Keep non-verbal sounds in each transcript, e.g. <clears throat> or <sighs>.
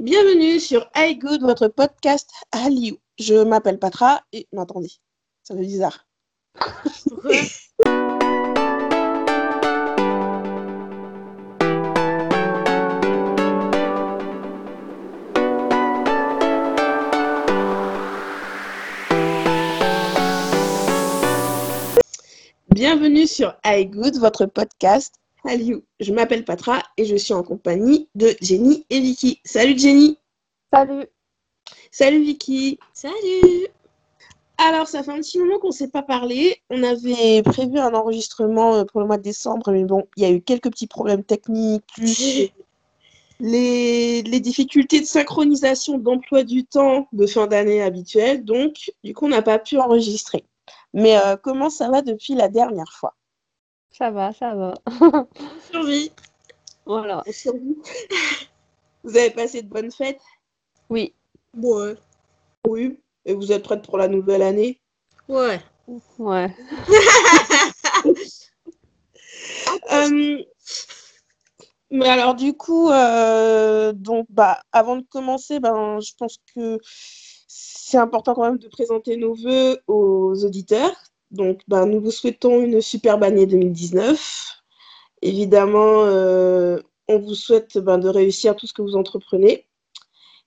Bienvenue sur iGood, votre podcast Hallyu. Je m'appelle Patra et. Non, attendez, ça fait bizarre. Bienvenue sur iGood, votre podcast Hallyu. Je m'appelle Patra et je suis en compagnie de Jenny et Vicky. Salut Jenny. Salut. Salut Vicky. Salut. Alors, ça fait un petit moment qu'on ne s'est pas parlé. On avait prévu un enregistrement euh, pour le mois de décembre, mais bon, il y a eu quelques petits problèmes techniques, plus <laughs> les, les difficultés de synchronisation d'emploi du temps de fin d'année habituelle. Donc, du coup, on n'a pas pu enregistrer. Mais euh, comment ça va depuis la dernière fois? Ça va, ça va. Survie. Voilà. On survit. Vous avez passé de bonnes fêtes? Oui. Ouais. Oui. Et vous êtes prête pour la nouvelle année? Ouais. Ouais. <laughs> Euh, Mais alors du coup, euh, donc bah avant de commencer, ben je pense que c'est important quand même de présenter nos voeux aux auditeurs. Donc ben, nous vous souhaitons une superbe année 2019. Évidemment, euh, on vous souhaite ben, de réussir tout ce que vous entreprenez.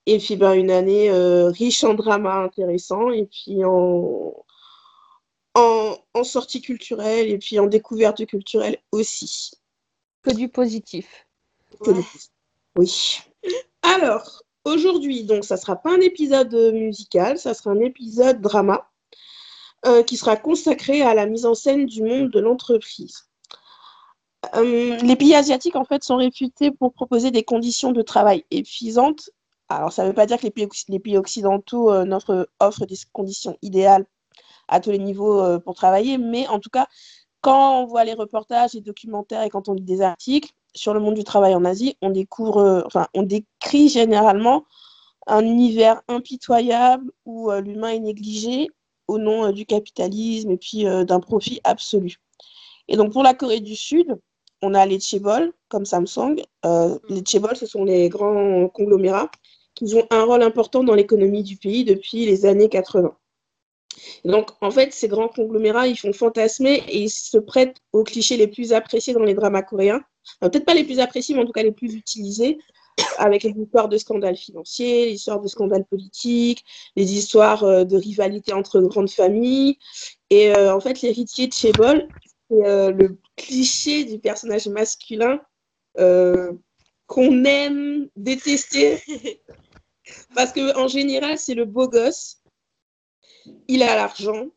Et puis ben, une année euh, riche en dramas intéressants et puis en, en, en sorties culturelles et puis en découvertes culturelles aussi. Que du positif. Que des- Oui. Alors, aujourd'hui, donc, ça sera pas un épisode euh, musical, ça sera un épisode drama euh, qui sera consacré à la mise en scène du monde de l'entreprise. Euh, les pays asiatiques, en fait, sont réputés pour proposer des conditions de travail épuisantes. Alors, ça ne veut pas dire que les pays, occidentaux euh, n'offrent- offrent des conditions idéales à tous les niveaux euh, pour travailler, mais en tout cas, quand on voit les reportages, les documentaires et quand on lit des articles sur le monde du travail en Asie, on découvre, enfin, on décrit généralement un univers impitoyable où l'humain est négligé au nom euh, du capitalisme et puis euh, d'un profit absolu. Et donc pour la Corée du Sud, on a les chaebol comme Samsung. Euh, les chaebol, ce sont les grands conglomérats qui ont un rôle important dans l'économie du pays depuis les années 80. Et donc, en fait, ces grands conglomérats, ils font fantasmer et ils se prêtent aux clichés les plus appréciés dans les dramas coréens. Peut-être pas les plus appréciés, mais en tout cas les plus utilisés, avec les histoires de scandales financiers, les histoires de scandales politiques, les histoires euh, de rivalité entre grandes familles. Et euh, en fait, l'héritier de Chebol, c'est euh, le cliché du personnage masculin qu'on aime détester. <laughs> Parce qu'en général, c'est le beau gosse. Il a l'argent.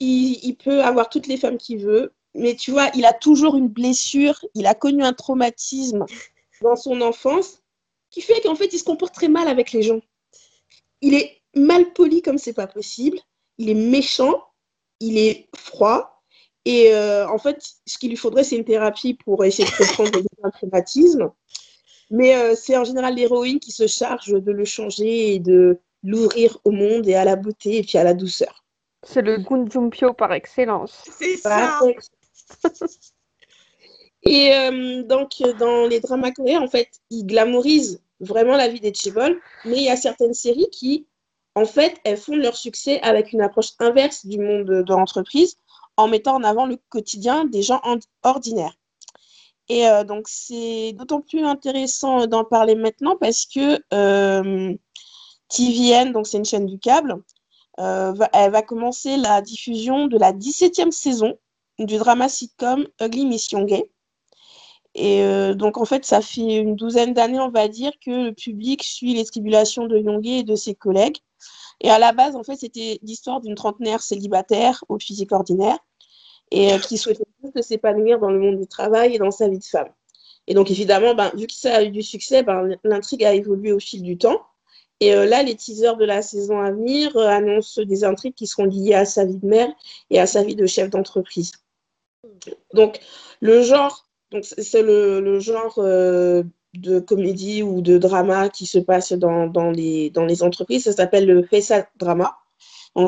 Il, il peut avoir toutes les femmes qu'il veut. Mais tu vois, il a toujours une blessure. Il a connu un traumatisme dans son enfance qui fait qu'en fait, il se comporte très mal avec les gens. Il est mal poli comme c'est pas possible. Il est méchant. Il est froid. Et euh, en fait, ce qu'il lui faudrait, c'est une thérapie pour essayer de comprendre un traumatisme. Mais euh, c'est en général l'héroïne qui se charge de le changer et de l'ouvrir au monde et à la beauté et puis à la douceur. C'est le Gunjumpyo par excellence. C'est ça. Et euh, donc, dans les dramas coréens, en fait, ils glamourisent vraiment la vie des chaebols, mais il y a certaines séries qui, en fait, elles font leur succès avec une approche inverse du monde de, l'entreprise, en mettant en avant le quotidien des gens en- ordinaires. Et euh, donc, c'est d'autant plus intéressant d'en parler maintenant parce que euh, TVN, donc c'est une chaîne du câble, va- elle va commencer la diffusion de la 17e saison du drama sitcom Ugly Miss Younghae. Et euh, donc, en fait, ça fait une douzaine d'années, on va dire, que le public suit les tribulations de Younghae et de ses collègues. Et à la base, en fait, c'était l'histoire d'une trentenaire célibataire au physique ordinaire et euh, qui souhaitait juste s'épanouir dans le monde du travail et dans sa vie de femme. Et donc, évidemment, ben, vu que ça a eu du succès, ben, l'intrigue a évolué au fil du temps. Et euh, là, les teasers de la saison à venir annoncent des intrigues qui seront liées à sa vie de mère et à sa vie de chef d'entreprise. Donc, le genre, donc c'est le, genre euh, de comédie ou de drama qui se passe dans, dans les, dans les entreprises. Ça s'appelle le Fessa Drama.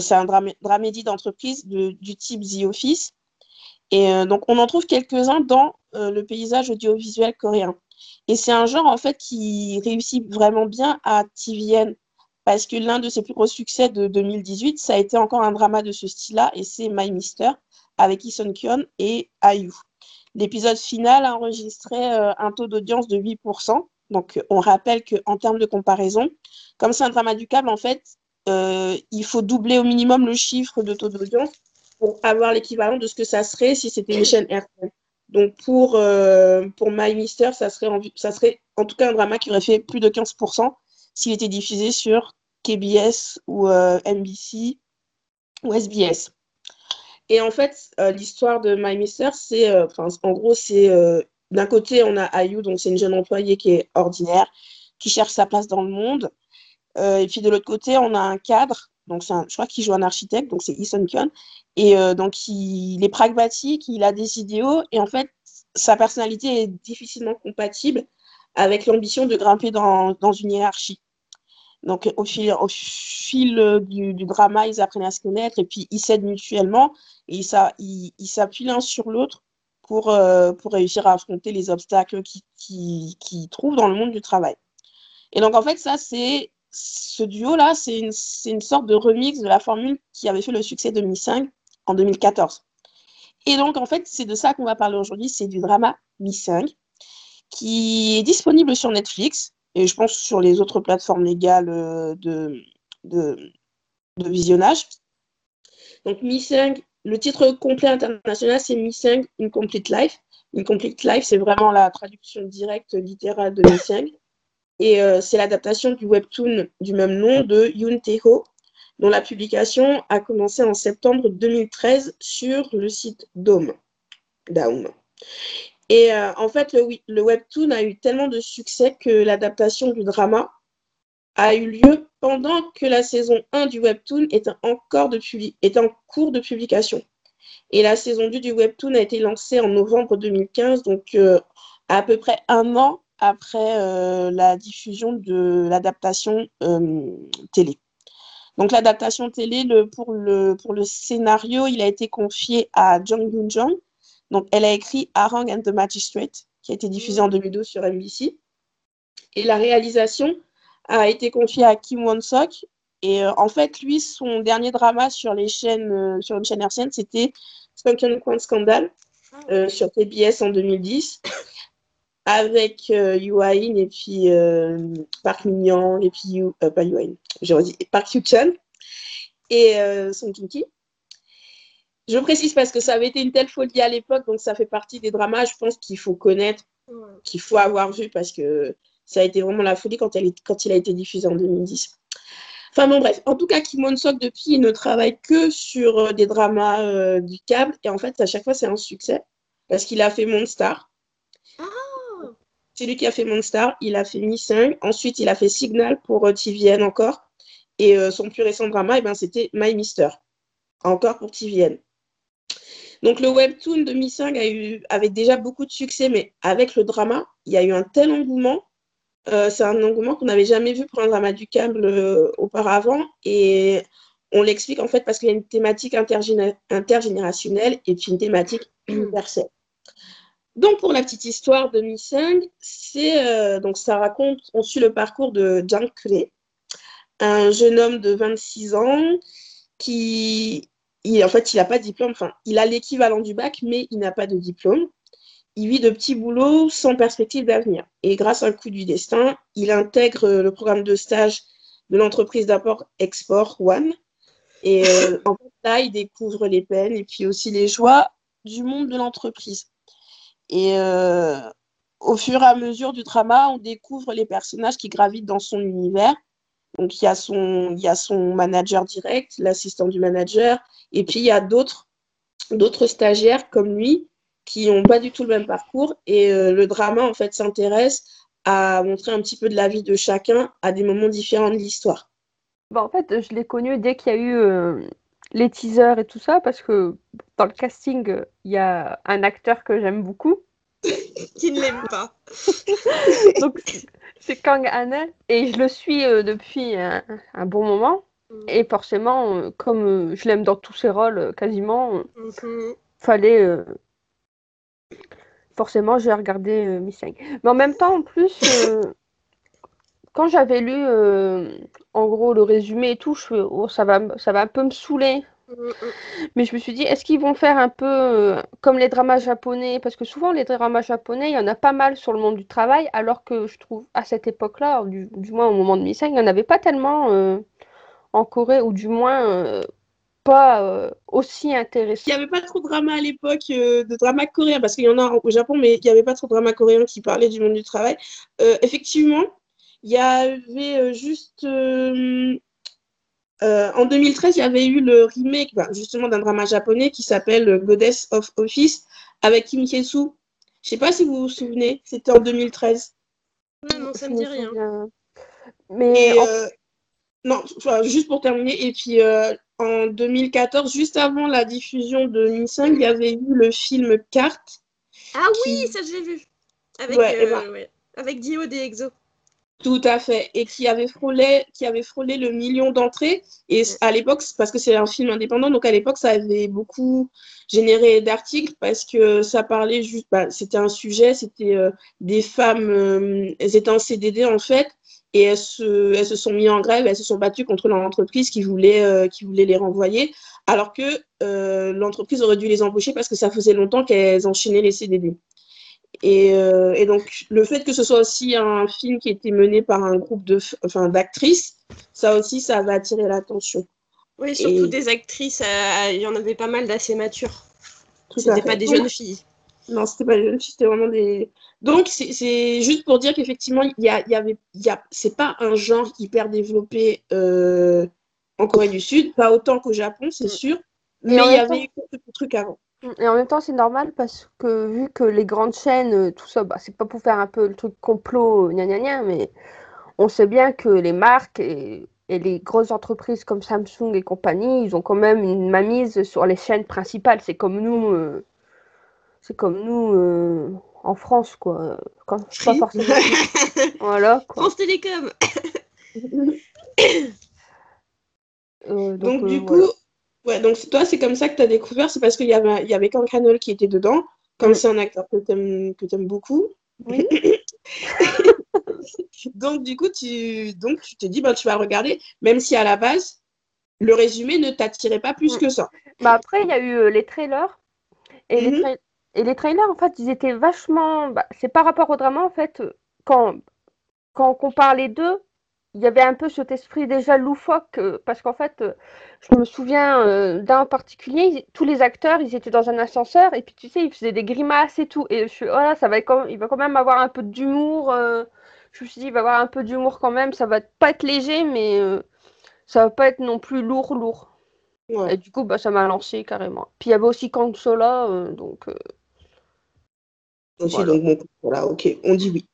C'est un drama- dramédie d'entreprise de- du type The Office. Et euh, donc, on en trouve quelques-uns dans euh, le paysage audiovisuel coréen. Et c'est un genre, en fait, qui réussit vraiment bien à TVN. Parce que l'un de ses plus gros succès de 2018, ça a été encore un drama de ce style-là, et c'est My Mister, avec Ison Kyun et Ayu. L'épisode final a enregistré euh, un taux d'audience de 8%. Donc, on rappelle qu'en termes de comparaison, comme c'est un drama du câble, en fait, euh, il faut doubler au minimum le chiffre de taux d'audience pour avoir l'équivalent de ce que ça serait si c'était une chaîne RTL. Donc, pour, euh, pour My Mister, ça serait, en, ça serait en tout cas un drama qui aurait fait plus de 15% s'il était diffusé sur KBS ou euh, NBC ou SBS. Et en fait, euh, l'histoire de My Mister, c'est, euh, en gros, c'est euh, d'un côté, on a Ayu, donc c'est une jeune employée qui est ordinaire, qui cherche sa place dans le monde. Et puis de l'autre côté, on a un cadre, donc un, je crois qu'il joue un architecte, donc c'est Ison Kyun. Et donc il, est pragmatique, il a des idéaux, et en fait, sa personnalité est difficilement compatible avec l'ambition de grimper dans une hiérarchie. Donc, au fil, fil du, drama, ils apprennent à se connaître et puis ils s'aident mutuellement et ils s'appuient l'un sur l'autre pour, euh, pour réussir à affronter les obstacles qu'ils qui, qui trouvent dans le monde du travail. Et donc, en fait, ça, c'est ce duo-là, c'est une, une sorte de remix de la formule qui avait fait le succès de Mi 5 en 2014. Et donc, en fait, c'est de ça qu'on va parler aujourd'hui, c'est du drama Mi 5 qui est disponible sur Netflix et je pense sur les autres plateformes légales de, de, de visionnage. Donc, Missing, le titre complet international, c'est Missing Incomplete Life. Incomplete Life, c'est vraiment la traduction directe littérale de Missing. Et euh, c'est l'adaptation du webtoon du même nom de Yoon Tae-ho, dont la publication a commencé en septembre 2013 sur le site Dome. Daum. Et euh, en fait, le, webtoon a eu tellement de succès que l'adaptation du drama a eu lieu pendant que la saison 1 du webtoon est, encore en cours de publication. Et la saison 2 du webtoon a été lancée en novembre 2015, donc euh, à peu près un an après euh, la diffusion de l'adaptation télé. Donc l'adaptation télé, le, pour, le, pour le scénario, il a été confié à Jung Yoon Jung, donc, elle a écrit Harang and the Magistrate, qui a été diffusé en 2012 sur MBC. Et la réalisation a été confiée à Kim Won-sok. Et euh, en fait, lui, son dernier drama sur, les chaînes, euh, sur une chaîne hertzienne, c'était Sunken Coin Scandal euh, sur TBS en 2010, avec Yuain et puis Park Min-young, et puis, pas Yuain, j'ai dit Park Yu-chan et Song Kim-ki. Je précise parce que ça avait été une telle folie à l'époque, donc ça fait partie des dramas, je pense, qu'il faut connaître, qu'il faut avoir vu parce que ça a été vraiment la folie quand, elle est, quand il a été diffusé en 2010. Enfin bon, bref. En tout cas, Kimon Sok, depuis, il ne travaille que sur euh, des dramas euh, du câble. Et en fait, à chaque fois, c'est un succès parce qu'il a fait Monstar. Oh. C'est lui qui a fait Monstar. Il a fait Mi-5. Ensuite, il a fait Signal pour euh, TVN encore. Et euh, son plus récent drama, eh ben, c'était My Mister. Encore pour TVN. Donc le webtoon de Mi5 a eu, avait déjà beaucoup de succès, mais avec le drama, il y a eu un tel engouement. Euh, c'est un engouement qu'on n'avait jamais vu pour un drama du câble euh, auparavant. Et on l'explique en fait parce qu'il y a une thématique intergéné intergénérationnelle et puis une thématique <clears throat> universelle. Donc pour la petite histoire de Mi5, c'est euh, donc ça raconte, on suit le parcours de Jang Kre, un jeune homme de 26 ans qui il, en fait, il n'a pas de diplôme. Enfin, il a l'équivalent du bac, mais il n'a pas de diplôme. Il vit de petits boulots sans perspective d'avenir. Et grâce à un coup du destin, il intègre le programme de stage de l'entreprise d'import-export One. Et euh, <laughs> en fait, là, il découvre les peines et puis aussi les joies du monde de l'entreprise. Et euh, au fur et à mesure du drama, on découvre les personnages qui gravitent dans son univers. Donc, il y a son, il y a son manager direct, l'assistant du manager, et puis il y a d'autres, d'autres stagiaires comme lui qui n'ont pas du tout le même parcours. Et euh, le drama, en fait, s'intéresse à montrer un petit peu de la vie de chacun à des moments différents de l'histoire. Bon, en fait, je l'ai connu dès qu'il y a eu euh, les teasers et tout ça, parce que dans le casting, il y a un acteur que j'aime beaucoup. <laughs> qui ne l'aime pas. <laughs> Donc, c'est Kang Han et je le suis euh, depuis un, un, bon moment. Mm. Et forcément, euh, comme euh, je l'aime dans tous ses rôles quasiment, mm -hmm. fallait forcément, j'ai regardé Missing. Mais en même temps, en plus, <coughs> quand j'avais lu en gros le résumé et tout, je, oh, ça, va, ça va un peu me saouler. Mais je me suis dit, est-ce qu'ils vont faire un peu comme les dramas japonais? Parce que souvent, les dramas japonais, il y en a pas mal sur le monde du travail, alors que je trouve, à cette époque-là, du, moins au moment de Missing, il n'y en avait pas tellement en Corée, ou du moins pas euh, aussi intéressant. Il n'y avait pas trop de drama à l'époque, euh, de drama coréen, parce qu'il y en a au Japon, mais il n'y avait pas trop de drama coréen qui parlait du monde du travail. Euh, effectivement, il y avait juste. En 2013, il y avait eu le remake bah, justement d'un drama japonais qui s'appelle Goddess of Office avec Kim Hye-soo. Je ne sais pas si vous vous souvenez, c'était en 2013. Non, non, ça me dit rien. Mais. Non, juste pour terminer, et puis en 2014, juste avant la diffusion de Nissan, il y avait eu le film Carte. Ah oui, ça je l'ai vu. Avec, ouais, euh, ben avec Dio des Exo. Tout à fait. Et qui avait frôlé, qui avait frôlé le million d'entrées. Et à l'époque, parce que c'est un film indépendant, donc à l'époque, ça avait beaucoup généré d'articles parce que ça parlait juste, bah, c'était un sujet, c'était euh, des femmes, euh, elles étaient en CDD en fait, et elles se, elles se sont mises en grève, elles se sont battues contre l'entreprise qui voulait, euh, qui voulait les renvoyer, alors que l'entreprise aurait dû les embaucher parce que ça faisait longtemps qu'elles enchaînaient les CDD. Et, euh, et, donc, le fait que ce soit aussi un film qui était mené par un groupe de, enfin, d'actrices, ça aussi, ça va attirer l'attention. Oui, surtout des actrices, il y en avait pas mal d'assez matures. Ce n'étaient pas des jeunes filles. Non, c'était pas des jeunes filles, c'était vraiment des, donc, c'est juste pour dire qu'effectivement, il y, a, y avait, y a, c'est pas un genre hyper développé euh, en Corée du Sud, pas autant qu'au Japon, c'est mm. sûr, mais il y avait quelques trucs avant. Et en même temps, c'est normal parce que vu que les grandes chaînes, euh, tout ça, bah, c'est pas pour faire un peu le truc complot, gna gna gna, mais on sait bien que les marques et, les grosses entreprises comme Samsung et compagnie, ils ont quand même une mamise sur les chaînes principales. C'est comme nous, euh, c'est comme nous en France, quoi. Quand, pas forcément. <laughs> voilà. Quoi. France Télécom. <coughs> Euh, donc, du euh, coup, ouais, donc toi, c'est comme ça que tu as découvert, c'est parce qu'il y avait, il y avait qui était dedans, comme c'est un acteur que tu aimes, beaucoup. Oui. <laughs> donc, du coup, tu donc, tu te dis, bah, tu vas regarder, même si à la base, le résumé ne t'attirait pas plus mm. que ça. Bah après, il y a eu euh, les trailers. Et les, mhm. Et les trailers, en fait, ils étaient vachement. Bah, c'est par rapport au drama, en fait, quand, quand on compare les deux, il y avait un peu cet esprit déjà loufoque, euh, parce qu'en fait, euh, je me souviens euh, d'un particulier, tous les acteurs, ils étaient dans un ascenseur, et puis tu sais, ils faisaient des grimaces et tout. Et je suis, oh là, ça va quand il va quand même avoir un peu d'humour. je me suis dit, il va avoir un peu d'humour quand même, ça va pas être léger, mais ça va pas être non plus lourd, lourd. Et du coup, bah, ça m'a lancé carrément. Puis il y avait aussi Kansola, donc aussi, voilà. donc voilà, ok, on dit oui.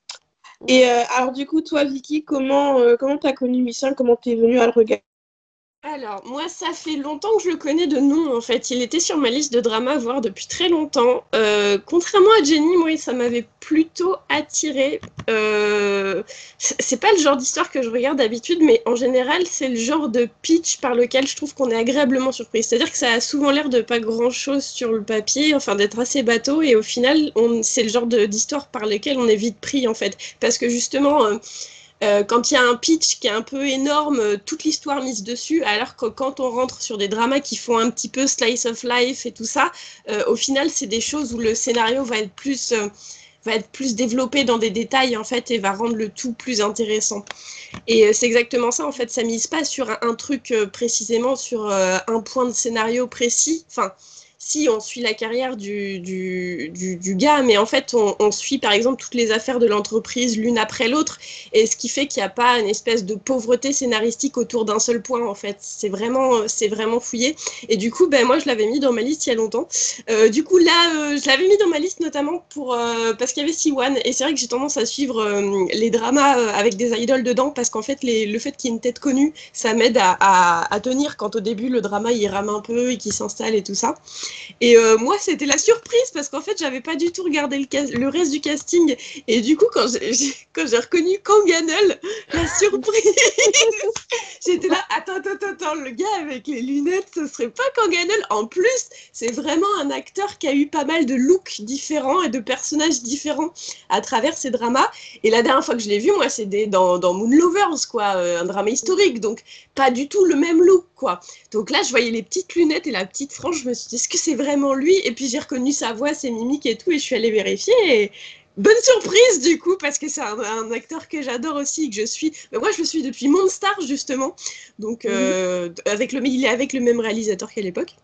Et euh, alors du coup, toi, Vicky, comment euh, comment t'as connu Missing Comment t'es venue à le regarder? Alors, moi, ça fait longtemps que je le connais de nom, en fait. Il était sur ma liste de dramas à voir depuis très longtemps. Euh, contrairement à Jenny, moi, ça m'avait plutôt attiré. Euh, c'est pas le genre d'histoire que je regarde d'habitude, mais en général, c'est le genre de pitch par lequel je trouve qu'on est agréablement surpris. C'est-à-dire que ça a souvent l'air de pas grand-chose sur le papier, enfin d'être assez bateau, et au final, c'est le genre d'histoire par lequel on est vite pris, en fait. Parce que justement... Euh, euh, quand il y a un pitch qui est un peu énorme, euh, toute l'histoire mise dessus, alors que quand on rentre sur des dramas qui font un petit peu slice of life et tout ça, euh, au final, c'est des choses où le scénario va être plus va être plus développé dans des détails en fait et va rendre le tout plus intéressant. Et c'est exactement ça en fait, ça mise pas sur un, un truc précisément sur un point de scénario précis. Enfin, si on suit la carrière du, du, du, gars, mais en fait, on, suit par exemple toutes les affaires de l'entreprise l'une après l'autre, et ce qui fait qu'il n'y a pas une espèce de pauvreté scénaristique autour d'un seul point, en fait. C'est vraiment, c'est vraiment fouillé. Et du coup, ben, moi, je l'avais mis dans ma liste il y a longtemps. Euh, du coup, là, euh, je l'avais mis dans ma liste notamment pour, euh, parce qu'il y avait Siwan, et c'est vrai que j'ai tendance à suivre les dramas avec des idoles dedans, parce qu'en fait, les, le fait qu'il y ait une tête connue, ça m'aide à, à, à, tenir quand au début le drama il rame un peu et qu'il s'installe et tout ça. Et euh, moi, c'était la surprise parce qu'en fait, j'avais pas du tout regardé le, reste du casting. Et du coup, quand j'ai reconnu Kanganel, la surprise, <laughs> j'étais là, attends, attends, attends, le gars avec les lunettes, ce serait pas Kanganel? En plus, c'est vraiment un acteur qui a eu pas mal de looks différents et de personnages différents à travers ses dramas. Et la dernière fois que je l'ai vu, moi, c'est dans, dans Moon Lovers, quoi, euh, un drama historique. Donc, pas du tout le même look, Donc là, je voyais les petites lunettes et la petite frange, je me suis dit, est-ce que c'est vraiment lui? Et puis j'ai reconnu sa voix, ses mimiques et tout, et je suis allée vérifier. Et bonne surprise du coup parce que c'est un, acteur que j'adore aussi que je suis. Moi je le suis depuis Monster justement. Donc mhm. euh, avec le il est avec le même réalisateur qu'à l'époque.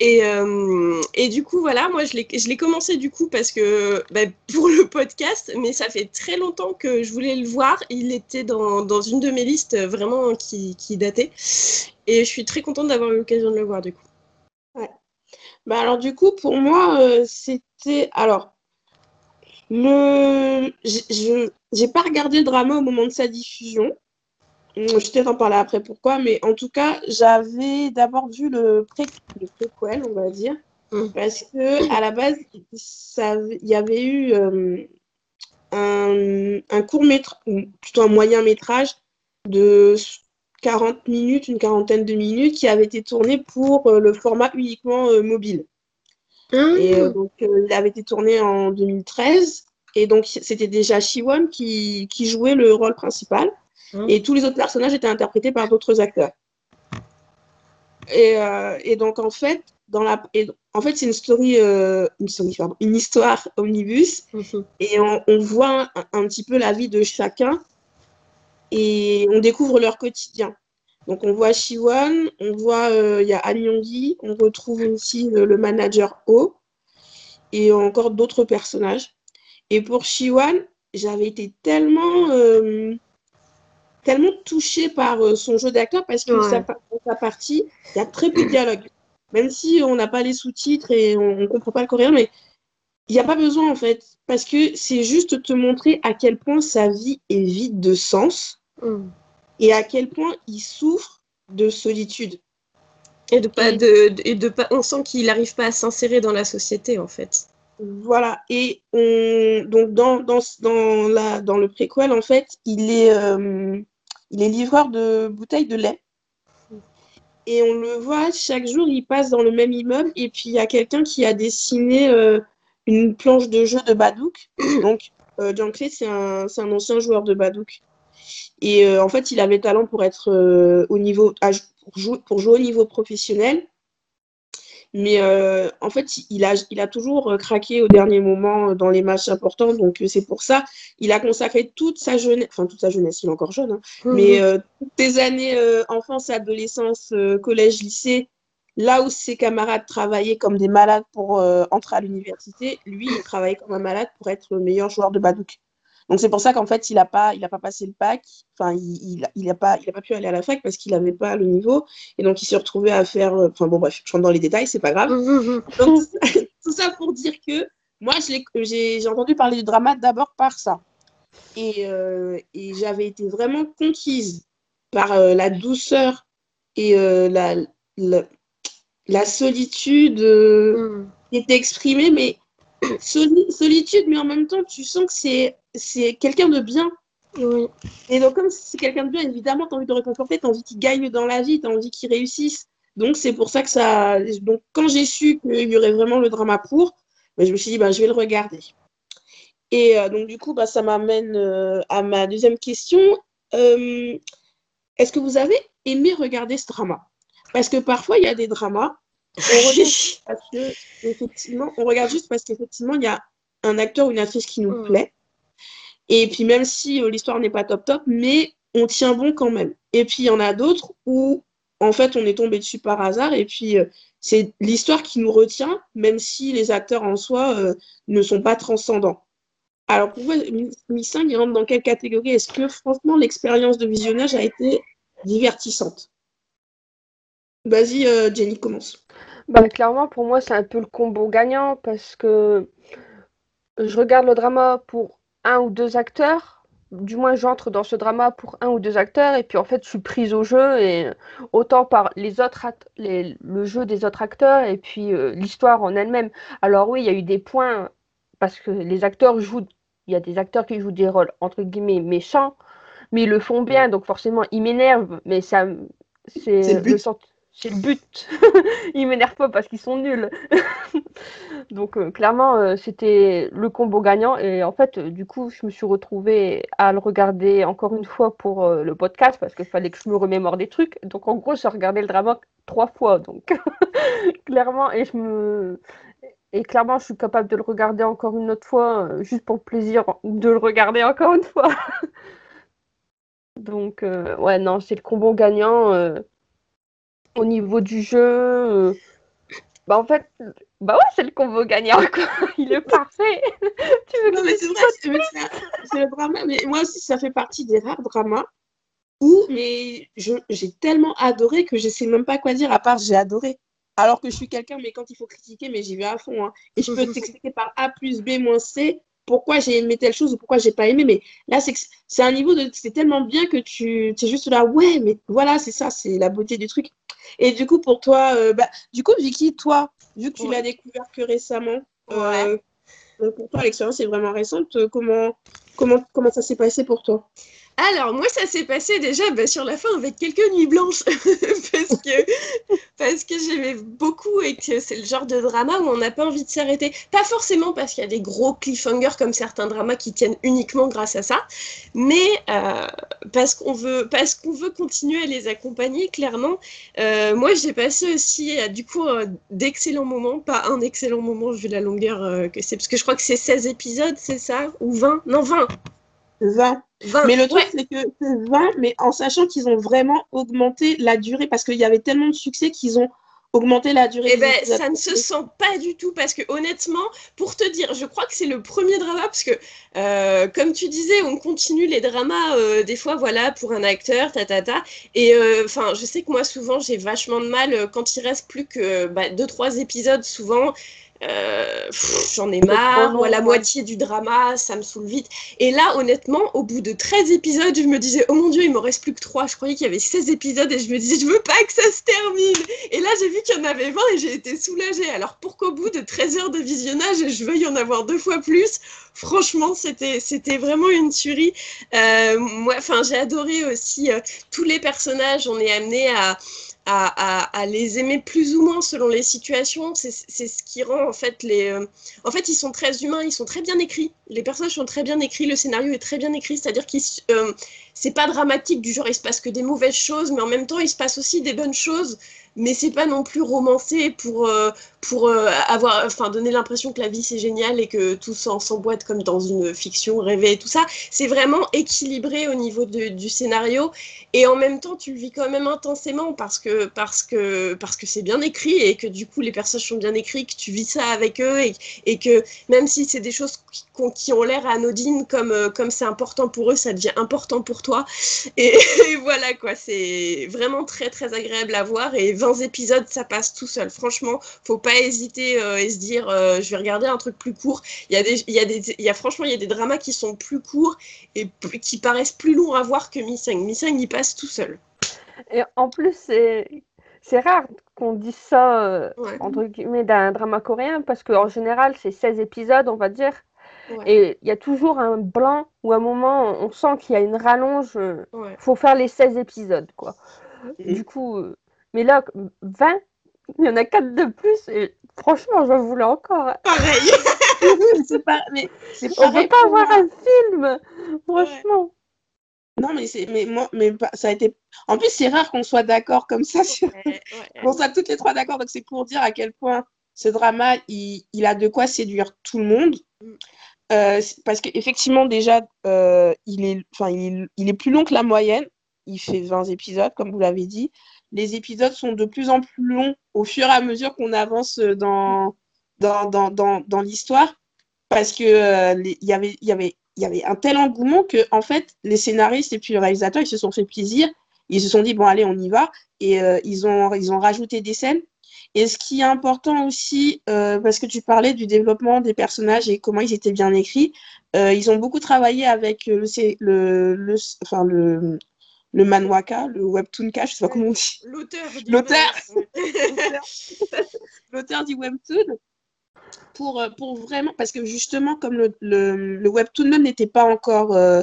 Et, euh, et du coup voilà moi je l'ai commencé du coup parce que bah, pour le podcast mais ça fait très longtemps que je voulais le voir. Il était dans, dans une de mes listes vraiment qui, qui datait. Et je suis très contente d'avoir eu l'occasion de le voir du coup. Ouais. bah alors du coup pour moi euh, c'était alors le... Je n'ai pas regardé le drama au moment de sa diffusion. Je vais peut-être en parler après pourquoi, mais en tout cas, j'avais d'abord vu le, pré le préquel, on va dire, mm. parce que à la base, il y avait eu euh, un, un, court métrage, plutôt un moyen métrage de 40 minutes, une quarantaine de minutes, qui avait été tourné pour euh, le format uniquement euh, mobile. Et euh, ah. donc, euh, il avait été tourné en 2013. Et donc, c'était déjà Shiwon qui, qui, jouait le rôle principal. Ah. Et tous les autres personnages étaient interprétés par d'autres acteurs. Et, euh, et, donc, en fait, dans la, et, en fait c'est une story, une, story pardon, une, histoire omnibus. Mhm. Et on, on voit un, un, petit peu la vie de chacun. Et on découvre leur quotidien. Donc on voit Shiwan, on voit euh, il y a An Yonggi, on retrouve aussi le, manager O et encore d'autres personnages. Et pour Shiwan, j'avais été tellement euh, tellement touchée par euh, son jeu d'acteur parce que ouais. sa, sa, partie, il y a très peu de dialogue. Même si on n'a pas les sous-titres et on ne comprend pas le coréen, mais il n'y a pas besoin en fait, parce que c'est juste te montrer à quel point sa vie est vide de sens. Mm et à quel point il souffre de solitude. Et de pas de, et de pas, on sent qu'il n'arrive pas à s'insérer dans la société en fait. Voilà. Et on, donc dans, dans, dans, la, dans le préquel en fait, il est, euh, il est livreur de bouteilles de lait. Et on le voit chaque jour, il passe dans le même immeuble et puis il y a quelqu'un qui a dessiné euh, une planche de jeu de Badouk. Donc, euh, c'est un, un ancien joueur de Badouk. Et euh, en fait, il avait talent pour être euh, au niveau, pour jouer, pour jouer au niveau professionnel. Mais euh, en fait, il a, il a toujours craqué au dernier moment dans les matchs importants. Donc, c'est pour ça. Il a consacré toute sa jeunesse, enfin, toute sa jeunesse, il est encore jeune, hein, mmh. mais toutes ses années enfance, adolescence, collège, lycée, là où ses camarades travaillaient comme des malades pour entrer à l'université, lui, il travaillait comme un malade pour être le meilleur joueur de badouk. Donc c'est pour ça qu'en fait, il n'a pas, il pas passé le bac, enfin, il n'a il, pas, il pas pu aller à la fac parce qu'il n'avait pas le niveau. Et donc, il s'est retrouvé à faire, euh, enfin bon, bref, je rentre dans les détails, c'est pas grave. donc, <laughs> tout ça pour dire que moi, j'ai entendu parler du drama d'abord par ça. Et, euh, et j'avais été vraiment conquise par euh, la douceur et euh, la, la, la, solitude qui était exprimée, mais solitude, mais en même temps, tu sens que c'est quelqu'un de bien. Oui. Et donc, comme c'est quelqu'un de bien, évidemment, tu as envie de le réconforter, tu as envie qu'il gagne dans la vie, tu as envie qu'il réussisse. Donc, c'est pour ça que ça. Donc, quand j'ai su qu'il y aurait vraiment le drama pour, bah, je me suis dit, bah, je vais le regarder. Et euh, donc, du coup, bah, ça m'amène euh, à ma deuxième question. Euh, Est-ce que vous avez aimé regarder ce drama? Parce que parfois, il y a des dramas. On <laughs> regarde, parce que, effectivement, on regarde juste parce qu'effectivement, il y a un acteur ou une actrice qui nous plaît. Et puis même si euh, l'histoire n'est pas top top, mais on tient bon quand même. Et puis il y en a d'autres où en fait on est tombé dessus par hasard et puis euh, c'est l'histoire qui nous retient, même si les acteurs en soi euh, ne sont pas transcendants. Alors pour vous, Mi5, il rentre dans quelle catégorie? Est-ce que franchement l'expérience de visionnage a été divertissante? Vas-y, Jenny, commence. Bah, clairement, pour moi, c'est un peu le combo gagnant parce que je regarde le drama pour un ou deux acteurs, du moins j'entre dans ce drama pour un ou deux acteurs et puis en fait je suis prise au jeu et autant par les autres les, le jeu des autres acteurs et puis euh, l'histoire en elle-même. Alors oui, il y a eu des points parce que les acteurs jouent, il y a des acteurs qui jouent des rôles entre guillemets méchants, mais ils le font bien. Donc forcément ils m'énervent, mais ça c'est le, c'est le but. <laughs> Ils m'énervent pas parce qu'ils sont nuls. <laughs> Donc euh, clairement, euh, c'était le combo gagnant. Et en fait, euh, du coup, je me suis retrouvée à le regarder encore une fois pour le podcast parce qu'il fallait que je me remémore des trucs. Donc en gros, j'ai regardé le drama trois fois. Donc <laughs> clairement, et je et clairement, je suis capable de le regarder encore une autre fois, juste pour le plaisir de le regarder encore une fois. Donc, ouais, non, c'est le combo gagnant au niveau du jeu. Euh, bah en fait, bah ouais, c'est le combo gagnant, quoi. <laughs> Il est parfait. <laughs> tu veux non, mais c'est vrai, c'est le drama. Mais moi aussi, ça fait partie des rares dramas où mais j'ai tellement adoré que je sais même pas quoi dire à part j'ai adoré. Alors que je suis quelqu'un, mais quand il faut critiquer, mais j'y vais à fond. Hein. Et je peux <laughs> t'expliquer par A plus B moins C pourquoi j'ai aimé telle chose ou pourquoi j'ai pas aimé. Mais là, c'est un niveau de. C'est tellement bien que tu es juste là, ouais, mais voilà, c'est ça, c'est la beauté du truc. Et du coup, pour toi, euh, bah, du coup, Vicky, toi, vu que tu l'as découvert que récemment, euh, pour toi, l'expérience est vraiment récente. Comment, comment, comment ça s'est passé pour toi? Alors, moi, ça s'est passé déjà bah, sur la fin avec quelques nuits blanches, <laughs> parce que, <laughs> parce que j'aimais beaucoup et que c'est le genre de drama où on n'a pas envie de s'arrêter. Pas forcément parce qu'il y a des gros cliffhangers comme certains dramas qui tiennent uniquement grâce à ça, mais euh, parce qu'on veut, parce qu'on veut continuer à les accompagner, clairement. Euh, moi, j'ai passé aussi, euh, du coup, d'excellents moments, pas un excellent moment vu la longueur que c'est, parce que je crois que c'est 16 épisodes, c'est ça Ou 20 Non, 20 20. Mais le truc, c'est que c'est 20, mais en sachant qu'ils ont vraiment augmenté la durée, parce qu'il y avait tellement de succès qu'ils ont augmenté la durée. Eh ben, ça ne se sent pas du tout, parce que honnêtement, pour te dire, je crois que c'est le premier drama, parce que, euh, comme tu disais, on continue les dramas, euh, des fois, voilà, pour un acteur, ta, ta, ta. Et euh, enfin, je sais que moi, souvent, j'ai vachement de mal, quand il reste plus que 2-3 bah, épisodes, souvent, euh, j'en ai marre, ou à la moitié du drama, ça me saoule vite. Et là, honnêtement, au bout de 13 épisodes, je me disais, oh mon dieu, il me reste plus que 3. Je croyais qu'il y avait 16 épisodes et je me disais, je veux pas que ça se termine. Et là, j'ai vu qu'il y en avait 20 et j'ai été soulagée. Alors, pour qu'au bout de 13 heures de visionnage, je veuille en avoir deux fois plus, franchement, c'était, c'était vraiment une tuerie. Euh, moi, enfin, j'ai adoré aussi euh, tous les personnages. On est amené à à, les aimer plus ou moins selon les situations. C'est ce qui rend en fait les. Euh, en fait, ils sont très humains, ils sont très bien écrits. Les personnages sont très bien écrits, le scénario est très bien écrit, c'est-à-dire qu'ils euh, c'est pas dramatique du genre il se passe que des mauvaises choses, mais en même temps il se passe aussi des bonnes choses mais c'est pas non plus romancé pour, euh, pour euh, avoir, enfin, donner l'impression que la vie c'est génial et que tout s'emboîte comme dans une fiction rêvée et tout ça. C'est vraiment équilibré au niveau du scénario et en même temps tu le vis quand même intensément parce que parce que parce que c'est bien écrit et que du coup les personnages sont bien écrits, que tu vis ça avec eux et, et que même si c'est des choses qui, ont l'air anodines comme euh, comme c'est important pour eux, ça devient important pour toi et, <laughs> et voilà quoi. C'est vraiment très très agréable à voir et 20 épisodes, ça passe tout seul. Franchement, faut pas hésiter euh, et se dire, euh, je vais regarder un truc plus court. Il y a des, il y a des, il y a franchement, il y a des dramas qui sont plus courts et qui paraissent plus longs à voir que Missing. Missing, il passe tout seul. Et en plus, c'est c'est rare qu'on dise ça, euh, entre guillemets, d'un drama coréen, parce qu'en général, c'est 16 épisodes, on va dire. Et il y a toujours un blanc ou un moment, on sent qu'il y a une rallonge. Il faut faire les 16 épisodes, quoi. Du coup, mais là, 20, il y en a 4 de plus et franchement, j'en voulais encore. Pareil. <laughs> c'est pas, mais c'est On peut pas avoir un film, franchement. Non, mais c'est, mais moi, mais ça a été. En plus, c'est rare qu'on soit d'accord comme ça. <laughs> qu'on soit toutes les trois d'accord. Donc, c'est pour dire à quel point ce drama, il, il a de quoi séduire tout le monde. Mm. Euh, parce qu'effectivement, déjà, euh, il, est, il, il, est plus long que la moyenne. Il fait 20 épisodes, comme vous l'avez dit les épisodes sont de plus en plus longs au fur et à mesure qu'on avance dans, dans, dans, dans, l'histoire. Parce que euh, y avait, y, avait, y avait un tel engouement que en fait les scénaristes et puis le réalisateur ils se sont fait plaisir. Ils se sont dit bon allez on y va. Et euh, ils, ont, ils ont rajouté des scènes. Et ce qui est important aussi euh, parce que tu parlais du développement des personnages et comment ils étaient bien écrits ils ont beaucoup travaillé avec le, le, enfin, le, le manwaka, le webtoonka, je sais pas comment on dit. L'auteur. L'auteur. L'auteur du webtoon. Pour, euh, pour vraiment, parce que justement, comme le, le, le webtoon n'était pas encore euh,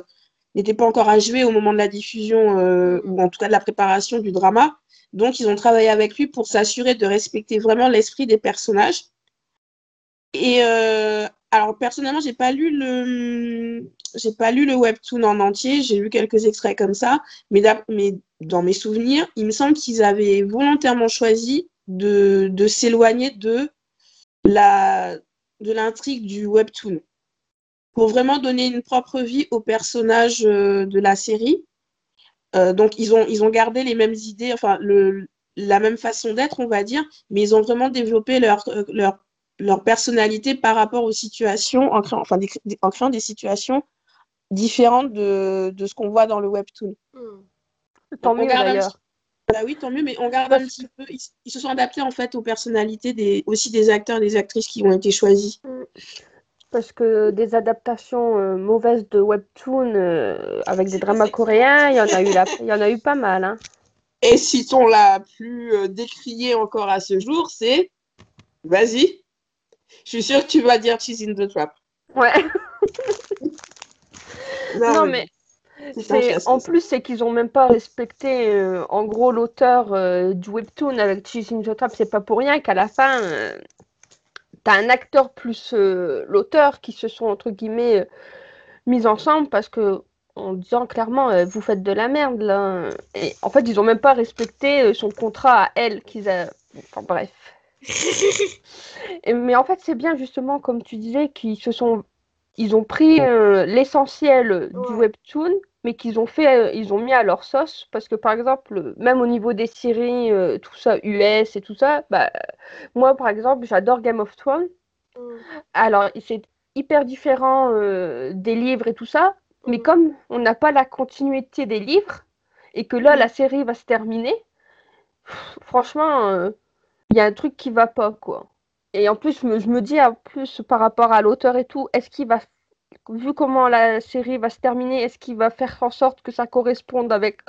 n'était pas encore achevé au moment de la diffusion euh, ou en tout cas de la préparation du drama, donc ils ont travaillé avec lui pour s'assurer de respecter vraiment l'esprit des personnages. Et alors personnellement, j'ai pas lu le j'ai pas lu le webtoon en entier, j'ai lu quelques extraits comme ça, mais, dans mes souvenirs, il me semble qu'ils avaient volontairement choisi de, de s'éloigner de la de l'intrigue du webtoon. Pour vraiment donner une propre vie aux personnages euh, de la série. Euh, donc ils ont ils ont gardé les mêmes idées, enfin le, la même façon d'être, on va dire, mais ils ont vraiment développé leur, euh, leur leur personnalité par rapport aux situations, en créant, enfin, des, en créant des situations différentes de, de ce qu'on voit dans le webtoon. Hmm. Tant mieux d'ailleurs. Bah oui, tant mieux, mais on garde un petit peu. Ils, se sont adaptés en fait aux personnalités des, aussi des acteurs et des actrices qui ont été choisis. Hmm. Parce que des adaptations euh, mauvaises de webtoon euh, avec des dramas <laughs> coréens, il y en a eu, il y en a eu pas mal. Hein. Et citons la plus euh, décriée encore à ce jour, c'est. Vas-y. Je suis sûre que tu vas dire Cheese in the Trap. Ouais. <laughs> non, mais. en plus, c'est qu'ils n'ont même pas respecté, euh, en gros, l'auteur euh, du webtoon avec Cheese in the Trap. C'est pas pour rien qu'à la fin, euh, tu as un acteur plus l'auteur qui se sont, entre guillemets, mis ensemble parce que, en disant clairement, vous faites de la merde là. Et en fait, ils n'ont même pas respecté son contrat à elle qu'ils a. Enfin, bref. <laughs> mais en fait, c'est bien justement, comme tu disais, qu'ils se sont, ils ont pris euh, l'essentiel du webtoon, mais qu'ils ont fait, euh, ils ont mis à leur sauce, parce que par exemple, même au niveau des séries, euh, tout ça, US et tout ça, bah, moi par exemple, j'adore Game of Thrones. Mm. Alors, c'est hyper différent des livres et tout ça, mais mm. comme on n'a pas la continuité des livres et que là, mm. la série va se terminer, franchement il y a un truc qui va pas, quoi. Et en plus, je me, je me dis, en plus, par rapport à l'auteur et tout, est-ce qu'il va, vu comment la série va se terminer, est-ce qu'il va faire en sorte que ça corresponde avec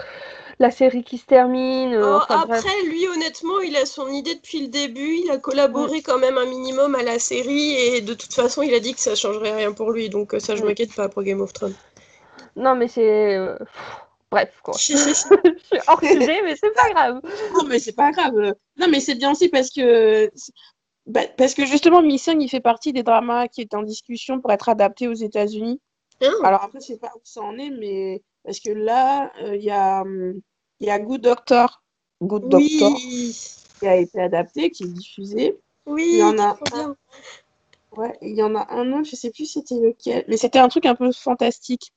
la série qui se termine euh, oh, Après, lui, honnêtement, il a son idée depuis le début. Il a collaboré quand même un minimum à la série et de toute façon, il a dit que ça changerait rien pour lui. Donc, euh, ça, je m'inquiète pas pour Game of Thrones. Non, mais c'est. Bref, quoi. <laughs> je suis hors sujet, mais c'est pas grave. Non, mais c'est pas grave. Non, mais c'est bien aussi parce que. Bah, parce que justement, Missing, il fait partie des dramas qui est en discussion pour être adapté aux États-Unis. Ah. Alors après, je sais pas où ça en est, mais parce que là, euh, il y, a, y a Good Doctor, Good Doctor, qui a été adapté, qui est diffusé. Oui, il y en a un... Ouais, il y en a un autre, je sais plus c'était lequel, mais c'était un truc un peu fantastique.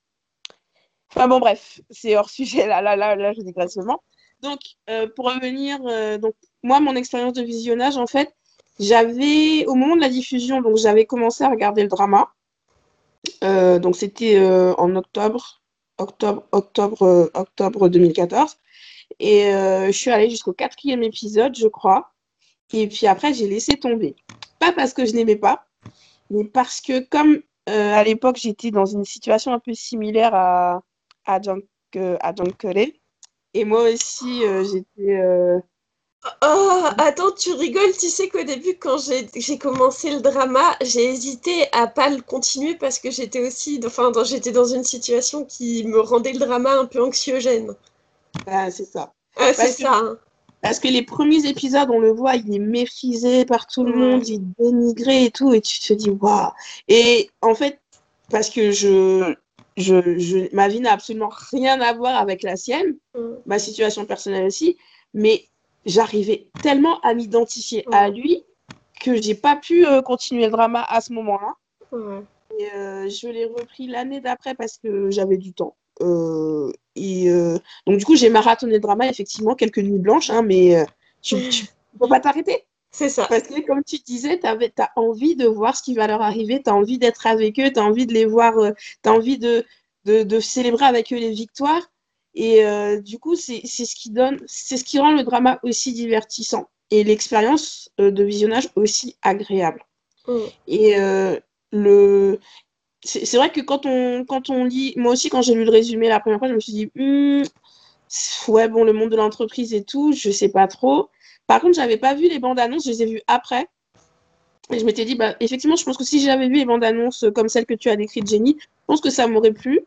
Enfin bon, bref, c'est hors sujet, là, là, là, là, je digresse seulement. Donc, euh, pour revenir, euh, donc, moi, mon expérience de visionnage, en fait, j'avais, au moment de la diffusion, donc j'avais commencé à regarder le drama. Euh, donc, c'était en octobre, octobre, octobre, octobre 2014. Et je suis allée jusqu'au quatrième épisode, je crois. Et puis après, j'ai laissé tomber. Pas parce que je n'aimais pas, mais parce que comme à l'époque, j'étais dans une situation un peu similaire à, à John, à Et moi aussi, euh, j'étais. Euh, oh, attends, tu rigoles, tu sais qu'au début, quand j'ai commencé le drama, j'ai hésité à pas le continuer parce que j'étais aussi, enfin, j'étais dans une situation qui me rendait le drama un peu anxiogène. Ah, c'est ça. c'est ça. Hein. Parce que les premiers épisodes, on le voit, il est méprisé par tout le monde, il est dénigré et tout, et tu te dis, waouh. Et en fait, parce que je, je, ma vie n'a absolument rien à voir avec la sienne, mm. ma situation personnelle aussi, mais j'arrivais tellement à m'identifier à mm. lui que j'ai pas pu euh, continuer le drama à ce moment-là. Mm. Et euh, je l'ai repris l'année d'après parce que j'avais du temps. Euh, et donc du coup, j'ai marathonné le drama, effectivement, quelques nuits blanches, hein, mais tu, tu peux pas t'arrêter. C'est ça. Parce que comme tu disais, tu as envie de voir ce qui va leur arriver, tu as envie d'être avec eux, tu as envie de les voir, euh, tu as envie de, de, célébrer avec eux les victoires. Et euh, du coup, c'est ce qui donne, c'est ce qui rend le drama aussi divertissant et l'expérience euh, de visionnage aussi agréable. Mm. Et le, c'est vrai que quand on, quand on lit, moi aussi, quand j'ai lu le résumé la première fois, je me suis dit, hmm, ouais, bon, le monde de l'entreprise et tout, je sais pas trop. Par contre, j'avais pas vu les bandes annonces, je les ai vues après. Et je m'étais dit, bah, effectivement, je pense que si j'avais vu les bandes annonces comme celles que tu as décrites, Jenny, je pense que ça m'aurait plu.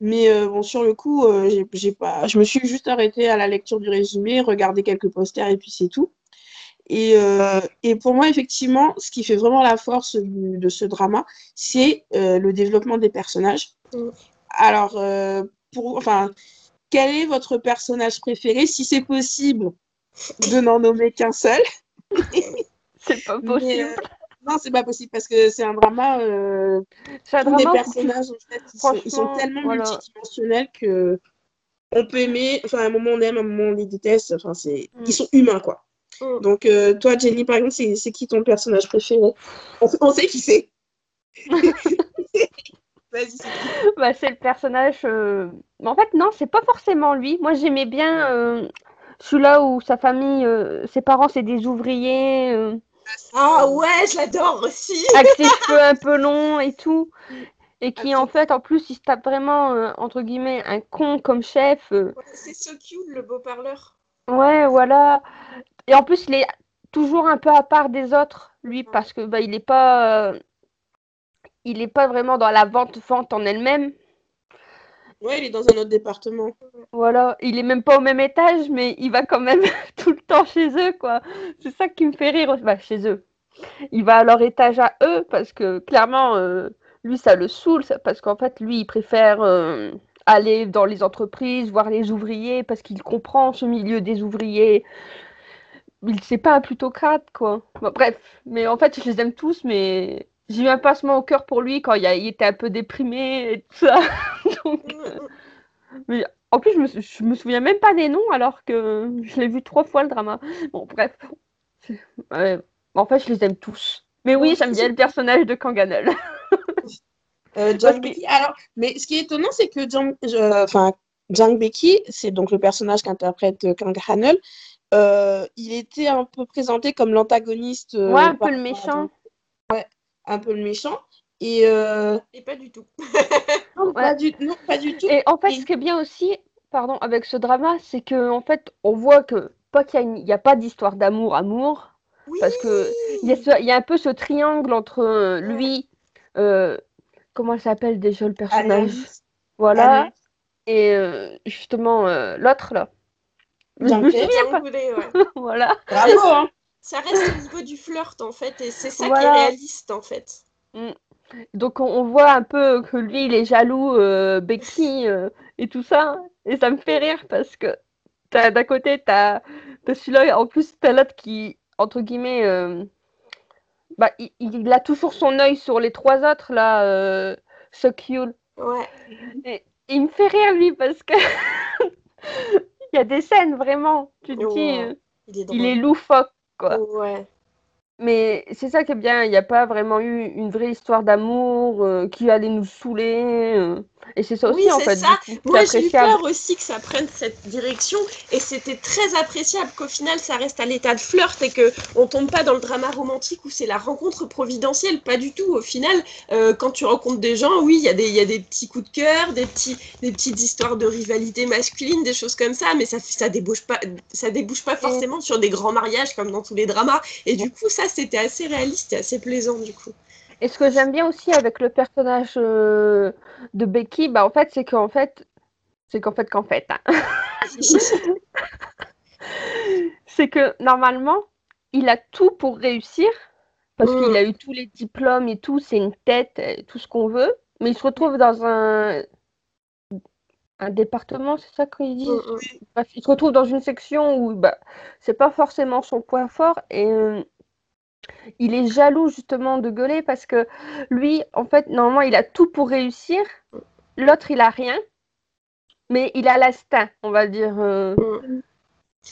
Mais euh, bon, sur le coup, euh, j'ai pas... je me suis juste arrêtée à la lecture du résumé, regarder quelques posters et puis c'est tout. Et, euh, et, pour moi, effectivement, ce qui fait vraiment la force de ce drama, c'est le développement des personnages. Alors, pour, enfin, quel est votre personnage préféré, si c'est possible de n'en nommer qu'un seul <laughs> C'est pas possible. Non, c'est pas possible parce que c'est un drama. Euh, un drama les personnages, en fait, ils sont, tellement multidimensionnels que on peut aimer. Enfin, à un moment on aime, à un moment on les déteste. Enfin, c'est, mm. ils sont humains quoi. Mm. Donc, euh, toi, Jenny, par exemple, c'est, qui ton personnage préféré? On, sait qui c'est. <laughs> Vas-y, c'est bah, c'est le personnage. Euh, en fait, non, c'est pas forcément lui. Moi, j'aimais bien euh, celui-là où sa famille, ses parents, c'est des ouvriers. Ah ouais, je l'adore aussi. Avec ses <laughs> cheveux un peu longs et tout. Et qui en fait, en plus, il se tape vraiment, euh, entre guillemets, un con comme chef. Euh. c'est so cute, le beau parleur. Ouais, voilà. Et en plus, il est toujours un peu à part des autres, lui, parce que bah, il n'est pas, euh, il est pas vraiment dans la vente vente en elle-même. Ouais, il est dans un autre département. Voilà, il est même pas au même étage, mais il va quand même <laughs> tout le temps chez eux, quoi. C'est ça qui me fait rire. Bah, chez eux. Il va à leur étage à eux, parce que clairement, euh, lui, ça le saoule, parce qu'en fait, lui, il préfère euh, aller dans les entreprises, voir les ouvriers, parce qu'il comprend ce milieu des ouvriers. Il c'est pas un plutocrate, quoi. bref, mais en fait, je les aime tous, mais j'ai eu un passement au cœur pour lui quand il, était un peu déprimé et tout ça. <laughs> Euh, mais en plus, je me, je me souviens même pas des noms alors que je l'ai vu trois fois le drama. Bon, bref. en fait, je les aime tous. Mais oui, j'aime bien le personnage de Kanganel. <laughs> euh. Alors, mais ce qui est étonnant, c'est que Jang, enfin, Becky, c'est donc le personnage qu'interprète Kang Hanel, euh, il était un peu présenté comme l'antagoniste. Euh, ouais, un peu le méchant. Ouais, un peu le méchant. Et, euh, et pas du tout. <laughs> non, pas du, pas du tout. Et en fait, ce qui est bien aussi, pardon, avec ce drama, c'est que en fait, on voit que pas qu'il n'y a, pas d'histoire d'amour, amour, parce que il y, y, a un peu ce triangle entre euh, lui, euh, comment s'appelle déjà le personnage, voilà, et justement l'autre là. Je me souviens pas. <laughs> voilà. Bravo. Hein ça reste au niveau du flirt en fait, et c'est ça qui est réaliste en fait. Mm. Donc on, voit un peu que lui il est jaloux, euh, Becky euh, et tout ça, et ça me fait rire parce que d'un côté t'as as, celui-là, en plus t'as l'autre qui, entre guillemets, euh, bah, il, a toujours son œil sur les trois autres là, so cute. Ouais. Et, il me fait rire lui parce que <laughs> il y a des scènes vraiment, tu te dis, il est, il est loufoque quoi. Ouais. Mais c'est ça qui est bien, il n'y a pas vraiment eu une vraie histoire d'amour euh, qui allait nous saouler. Euh. Et c'est ça aussi, en fait. Ça. Moi, j'ai eu peur aussi que ça prenne cette direction. Et c'était très appréciable qu'au final, ça reste à l'état de flirt et qu'on ne tombe pas dans le drama romantique où c'est la rencontre providentielle. Pas du tout. Au final, euh, quand tu rencontres des gens, oui, il y, a des, y a des petits coups de cœur, des, petits, des petites histoires de rivalité masculine, des choses comme ça. Mais ça ça débouche pas, ça débouche pas forcément sur des grands mariages comme dans tous les dramas. Et du coup, ça, c'était assez réaliste et assez plaisant, du coup. Et ce que j'aime bien aussi avec le personnage euh, de Becky, bah en fait, c'est qu'en fait, c'est qu'en fait, qu'en fait, hein. <laughs> c'est que normalement, il a tout pour réussir parce qu'il mm. a eu tous les diplômes et tout, c'est une tête, tout ce qu'on veut, mais il se retrouve dans un un département, c'est ça qu'il dit. Mm, mm. il se retrouve dans une section où bah, c'est pas forcément son point fort et euh, il est jaloux justement de gueuler parce que lui, en fait, normalement, il a tout pour réussir. L'autre, il a rien. Mais il a l'instinct, on va dire. Euh.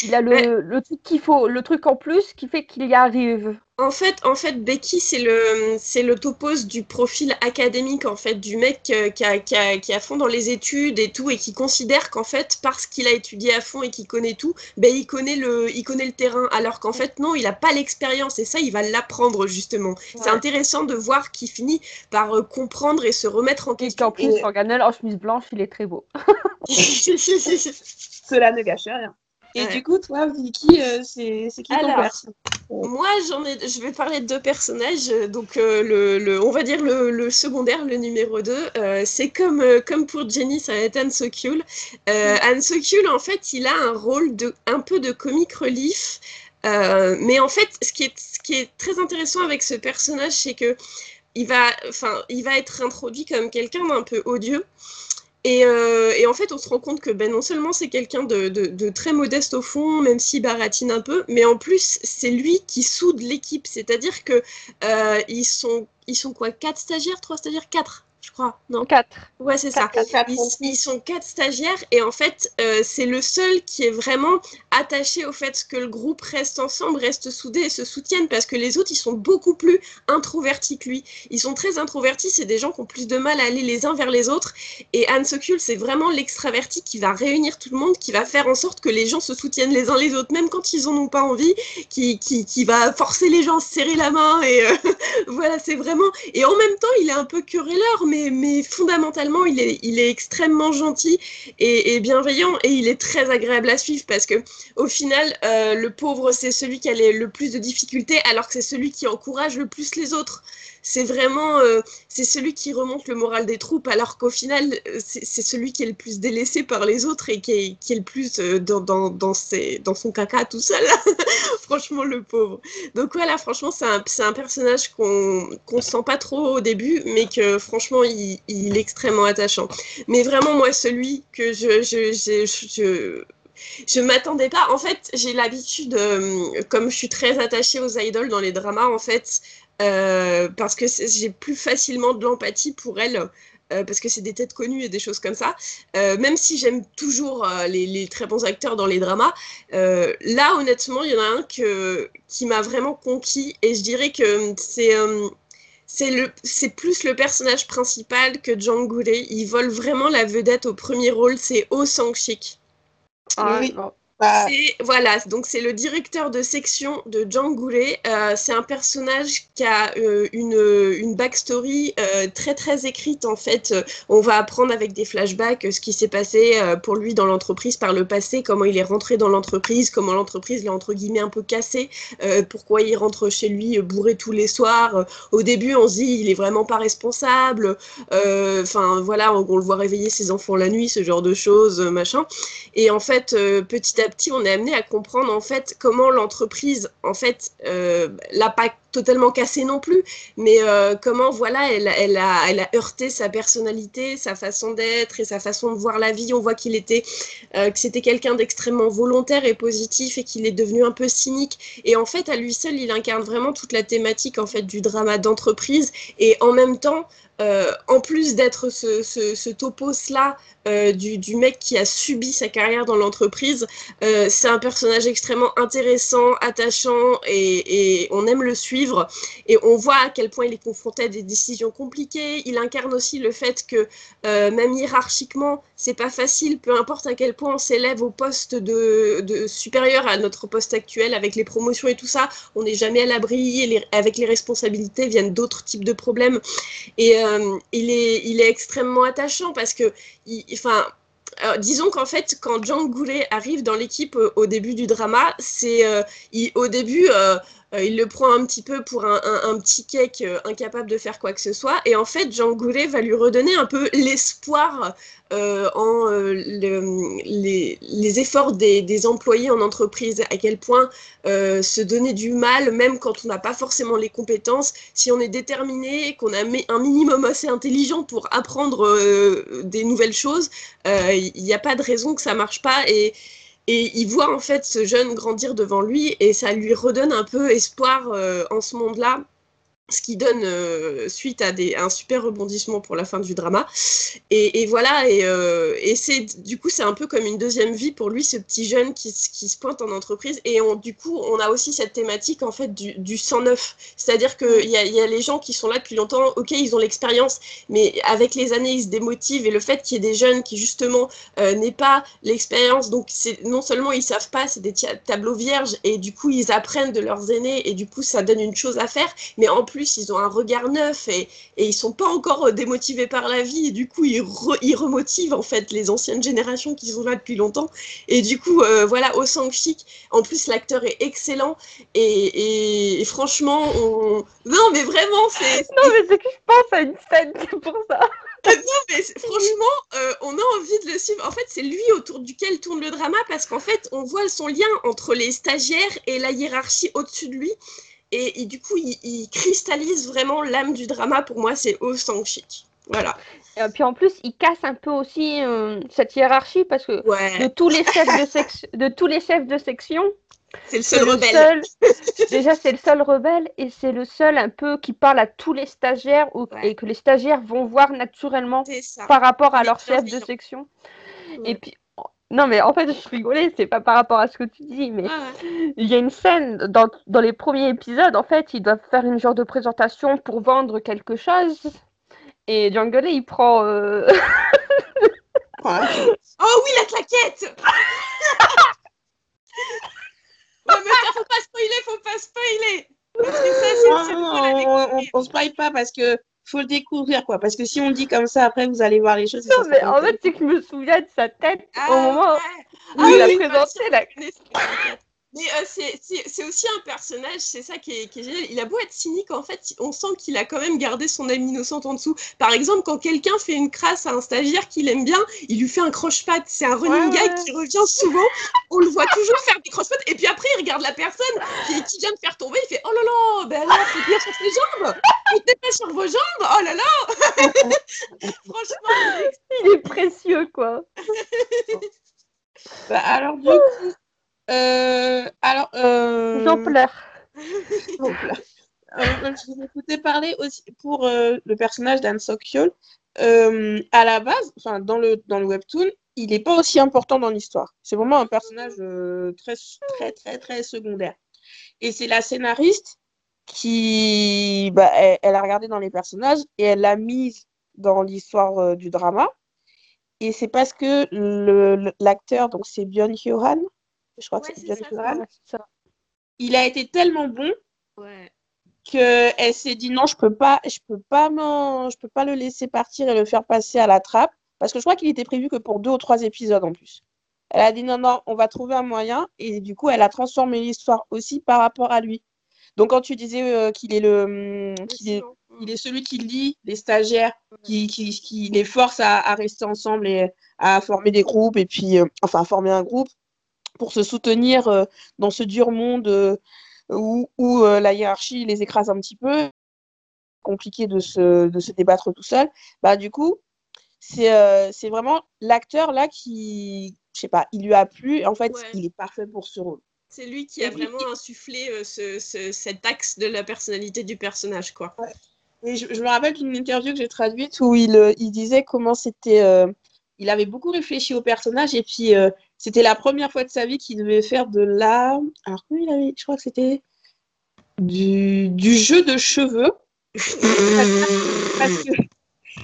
Il a le, le truc qu'il faut, le truc en plus qui fait qu'il y arrive. En fait, en fait, Becky, c'est le, c'est le topos du profil académique, en fait, du mec euh, qui, a, qui, a, qui a fond dans les études et tout, et qui considère qu'en fait, parce qu'il a étudié à fond et qu'il connaît tout, ben, il connaît le, il connaît le terrain, alors qu'en fait, non, il n'a pas l'expérience, et ça, il va l'apprendre, justement. C'est intéressant de voir qu'il finit par euh, comprendre et se remettre en question. Et en plus, Organel en chemise blanche, il est très beau. <laughs> Cela ne gâche rien. Et du coup, toi, Vicky, euh, c'est qui ton personnage Moi, j'en ai, je vais parler de deux personnages. Donc, euh, le, le, on va dire le, le, secondaire, le numéro 2. Euh, c'est comme, comme pour Jenny, ça va être Han Sokul. Han Sokul, en fait, il a un rôle de, un peu de comic relief. mais en fait, ce qui, est, ce qui est très intéressant avec ce personnage, c'est que il va, enfin, il va être introduit comme quelqu'un d'un peu odieux. Euh, et, en fait, on se rend compte que ben, non seulement c'est quelqu'un de, très modeste au fond, même s'il baratine un peu, mais en plus, c'est lui qui soude l'équipe. C'est-à-dire que euh, sont, ils sont quoi Quatre stagiaires Trois stagiaires Quatre? Je crois. Non Quatre. Ouais, c'est ça. ils, sont quatre stagiaires et en fait, euh, c'est le seul qui est vraiment attaché au fait que le groupe reste ensemble, reste soudé et se soutienne parce que les autres, ils sont beaucoup plus introvertis que lui. Ils sont très introvertis, c'est des gens qui ont plus de mal à aller les uns vers les autres. Et Anne Sokul, c'est vraiment l'extraverti qui va réunir tout le monde, qui va faire en sorte que les gens se soutiennent les uns les autres, même quand ils en ont pas envie, qui, qui, qui va forcer les gens à se serrer la main. Et euh, <laughs> voilà, c'est vraiment. Et en même temps, il est un peu querelleur, mais mais, fondamentalement, il est, extrêmement gentil et, bienveillant et il est très agréable à suivre parce que au final, euh, le pauvre, c'est celui qui a le plus de difficultés alors que c'est celui qui encourage le plus les autres c'est vraiment euh, c'est celui qui remonte le moral des troupes, alors qu'au final, euh, c'est celui qui est le plus délaissé par les autres et qui est, qui est le plus euh, dans, dans, dans, ses, dans, son caca tout seul. <laughs> franchement, le pauvre. Donc voilà, franchement, c'est un, un, personnage qu'on ne sent pas trop au début, mais que franchement, il, il, est extrêmement attachant. Mais vraiment, moi, celui que je, je, je, je je m'attendais pas. En fait, j'ai l'habitude, comme je suis très attachée aux idoles dans les dramas, en fait, euh, parce que j'ai plus facilement de l'empathie pour elle. Euh, parce que c'est des têtes connues et des choses comme ça. Euh, même si j'aime toujours les, très bons acteurs dans les dramas, là honnêtement, il y en a un que, qui m'a vraiment conquis et je dirais que c'est c'est plus le personnage principal que Jang Gure. Il vole vraiment la vedette au premier rôle, c'est Oh Sang-shik. Ah, oui. Bah, voilà, donc c'est le directeur de section de Djangoulé. Euh, c'est un personnage qui a euh, une, une backstory euh, très très écrite en fait. On va apprendre avec des flashbacks ce qui s'est passé pour lui dans l'entreprise par le passé, comment il est rentré dans l'entreprise, comment l'entreprise l'a entre guillemets un peu cassé, pourquoi il rentre chez lui bourré tous les soirs. Au début, on se dit il est vraiment pas responsable. Enfin voilà, on, on, le voit réveiller ses enfants la nuit, ce genre de choses, machin. Et en fait, petit à petit, on est amené à comprendre en fait comment l'entreprise, en fait, euh, l'a pas totalement cassé non plus, mais euh, comment voilà, elle, elle, a, elle a heurté sa personnalité, sa façon d'être et sa façon de voir la vie. On voit qu'il était, euh, que c'était quelqu'un d'extrêmement volontaire et positif et qu'il est devenu un peu cynique. Et en fait, à lui seul, il incarne vraiment toute la thématique en fait du drama d'entreprise et en même temps. Euh, en plus d'être ce, topos-là euh, du, mec qui a subi sa carrière dans l'entreprise, euh, c'est un personnage extrêmement intéressant, attachant et, on aime le suivre. Et on voit à quel point il est confronté à des décisions compliquées. Il incarne aussi le fait que même hiérarchiquement, c'est pas facile, peu importe à quel point on s'élève au poste de, supérieur à notre poste actuel avec les promotions et tout ça, on n'est jamais à l'abri. Et avec les responsabilités viennent d'autres types de problèmes. Et euh, il, est, extrêmement attachant parce que, enfin, euh, disons qu'en fait, quand Jean Goulet arrive dans l'équipe euh, au début du drama, c'est au début, il le prend un petit peu pour un, petit cake incapable de faire quoi que ce soit. Et en fait, Jean Goulet va lui redonner un peu l'espoir euh, en euh, le, les, efforts des, employés en entreprise, à quel point euh, se donner du mal, même quand on n'a pas forcément les compétences, si on est déterminé, qu'on a un minimum assez intelligent pour apprendre euh, des nouvelles choses, il n'y a pas de raison que ça marche pas. Et il voit en fait ce jeune grandir devant lui et ça lui redonne un peu espoir en ce monde-là ce qui donne euh, suite à, des, un super rebondissement pour la fin du drama. Et, voilà, et, euh, et c'est du coup c'est un peu comme une deuxième vie pour lui, ce petit jeune qui, qui se pointe en entreprise. Et du coup, on a aussi cette thématique en fait du, du 109, c'est-à-dire qu'il y a, y a les gens qui sont là depuis longtemps, ok, ils ont l'expérience, mais avec les années, ils se démotivent. Et le fait qu'il y ait des jeunes qui justement euh, n'aient pas l'expérience, donc non seulement ils savent pas, c'est des tableaux vierges, et du coup ils apprennent de leurs aînés, et du coup ça donne une chose à faire, mais ils ont un regard neuf et, et ils sont pas encore euh, démotivés par la vie. Et du coup, ils, ils remotivent en fait les anciennes générations qui sont là depuis longtemps. Et du coup, euh, voilà, au sang chic. En plus, l'acteur est excellent. Et, et, franchement, on... non, mais vraiment, c'est. <laughs> Non, mais c'est que je pense à une scène <laughs> pour ça. <laughs> non, mais franchement, euh, on a envie de le suivre. En fait, c'est lui autour duquel tourne le drama parce qu'en fait, on voit son lien entre les stagiaires et la hiérarchie au-dessus de lui. Et, du coup, il, cristallise vraiment l'âme du drama. Pour moi, c'est au sang chic. Voilà. Et puis en plus, il casse un peu aussi euh, cette hiérarchie parce que de, tous les chefs de, <laughs> de tous les chefs de section, c'est le seul rebelle. <laughs> déjà, c'est le seul rebelle et c'est le seul un peu qui parle à tous les stagiaires et que les stagiaires vont voir naturellement par rapport à leur chef de section. Et puis, non, mais en fait, je rigolais, c'est pas par rapport à ce que tu dis, mais il y a une scène dans, dans, les premiers épisodes, en fait, ils doivent faire une genre de présentation pour vendre quelque chose. Et Jungle, il prend. Euh... <laughs> oh oui, la claquette <laughs> Ouais, mais faut pas spoiler, faut pas spoiler Parce que ça, c'est. on, on, on spoil pas parce que faut le découvrir, quoi. Parce que si on dit comme ça, après, vous allez voir les choses. Non, mais en fait, c'est que je me souviens de sa tête au ah, moment où il a présenté la. Mais euh, c'est aussi un personnage, c'est ça qui est, génial. Il a beau être cynique, en fait, on sent qu'il a quand même gardé son âme innocente en dessous. Par exemple, quand quelqu'un fait une crasse à un stagiaire qu'il aime bien, il lui fait un croche-patte. C'est un running gag qui revient souvent. On le voit toujours faire des croche-pattes. Et puis après, il regarde la personne qui, vient de faire tomber. Il fait Oh là là, ben là, faut bien sur ses jambes. Mettez pas sur vos jambes. Oh là là. <laughs> Franchement, il est précieux, quoi. <laughs> bah, alors, du coup. Euh, alors, euh... J'en pleure. <laughs> Euh, je vous écoutais parler aussi pour euh, le personnage d'Anne Sokyol. Euh, à la base, enfin dans le dans le webtoon, il n'est pas aussi important dans l'histoire. C'est vraiment un personnage très très très très secondaire. Et c'est la scénariste qui, bah, elle, a regardé dans les personnages et elle l'a mise dans l'histoire du drama. Et c'est parce que l'acteur, donc c'est Björn Johan, je crois que c'est ça. Il a été tellement bon ouais. qu'elle s'est dit non, je peux pas, je peux pas, je peux pas le laisser partir et le faire passer à la trappe parce que je crois qu'il était prévu que pour deux ou trois épisodes en plus. Elle a dit non, non, on va trouver un moyen et du coup, elle a transformé l'histoire aussi par rapport à lui. Donc quand tu disais euh, qu'il est le, hum, est, il est celui qui lit les stagiaires, qui, qui, qui les force à, à, rester ensemble et à former des groupes et puis, euh, enfin, à former un groupe pour se soutenir euh, dans ce dur monde euh, où, euh, la hiérarchie les écrase un petit peu, compliqué de se, de se débattre tout seul, bah, du coup, c'est vraiment l'acteur là qui, je sais pas, il lui a plu, en fait, il est parfait pour ce rôle. C'est lui qui a vraiment insufflé ce, cet axe de la personnalité du personnage, quoi. Et je, me rappelle d'une interview que j'ai traduite où il, il disait comment c'était. il avait beaucoup réfléchi au personnage et puis c'était la première fois de sa vie qu'il devait faire de la. Alors, comment il avait. Je crois que c'était du, du jeu de cheveux. parce que...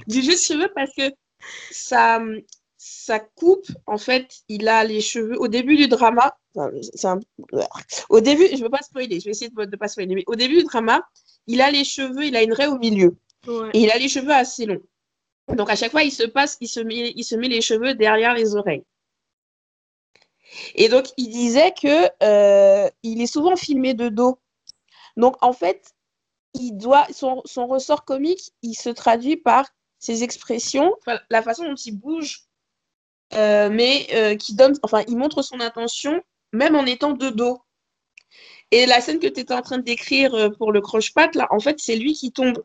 Du jeu de cheveux parce que ça, ça coupe, en fait, il a les cheveux. Au début du drama, un... au début, je ne veux pas spoiler, je vais essayer de ne pas spoiler, mais au début du drama, il a les cheveux, il a une raie au milieu. Et il a les cheveux assez longs. Donc à chaque fois, il se passe, il se met, il se met les cheveux derrière les oreilles. Et donc, il disait que euh, il est souvent filmé de dos. Donc, en fait, il doit, son, son ressort comique, il se traduit par ses expressions, la façon dont il bouge, euh, mais euh, qui donne, enfin, il montre son intention, même en étant de dos. Et la scène que tu étais en train de décrire pour le croche-patte, là, en fait, c'est lui qui tombe.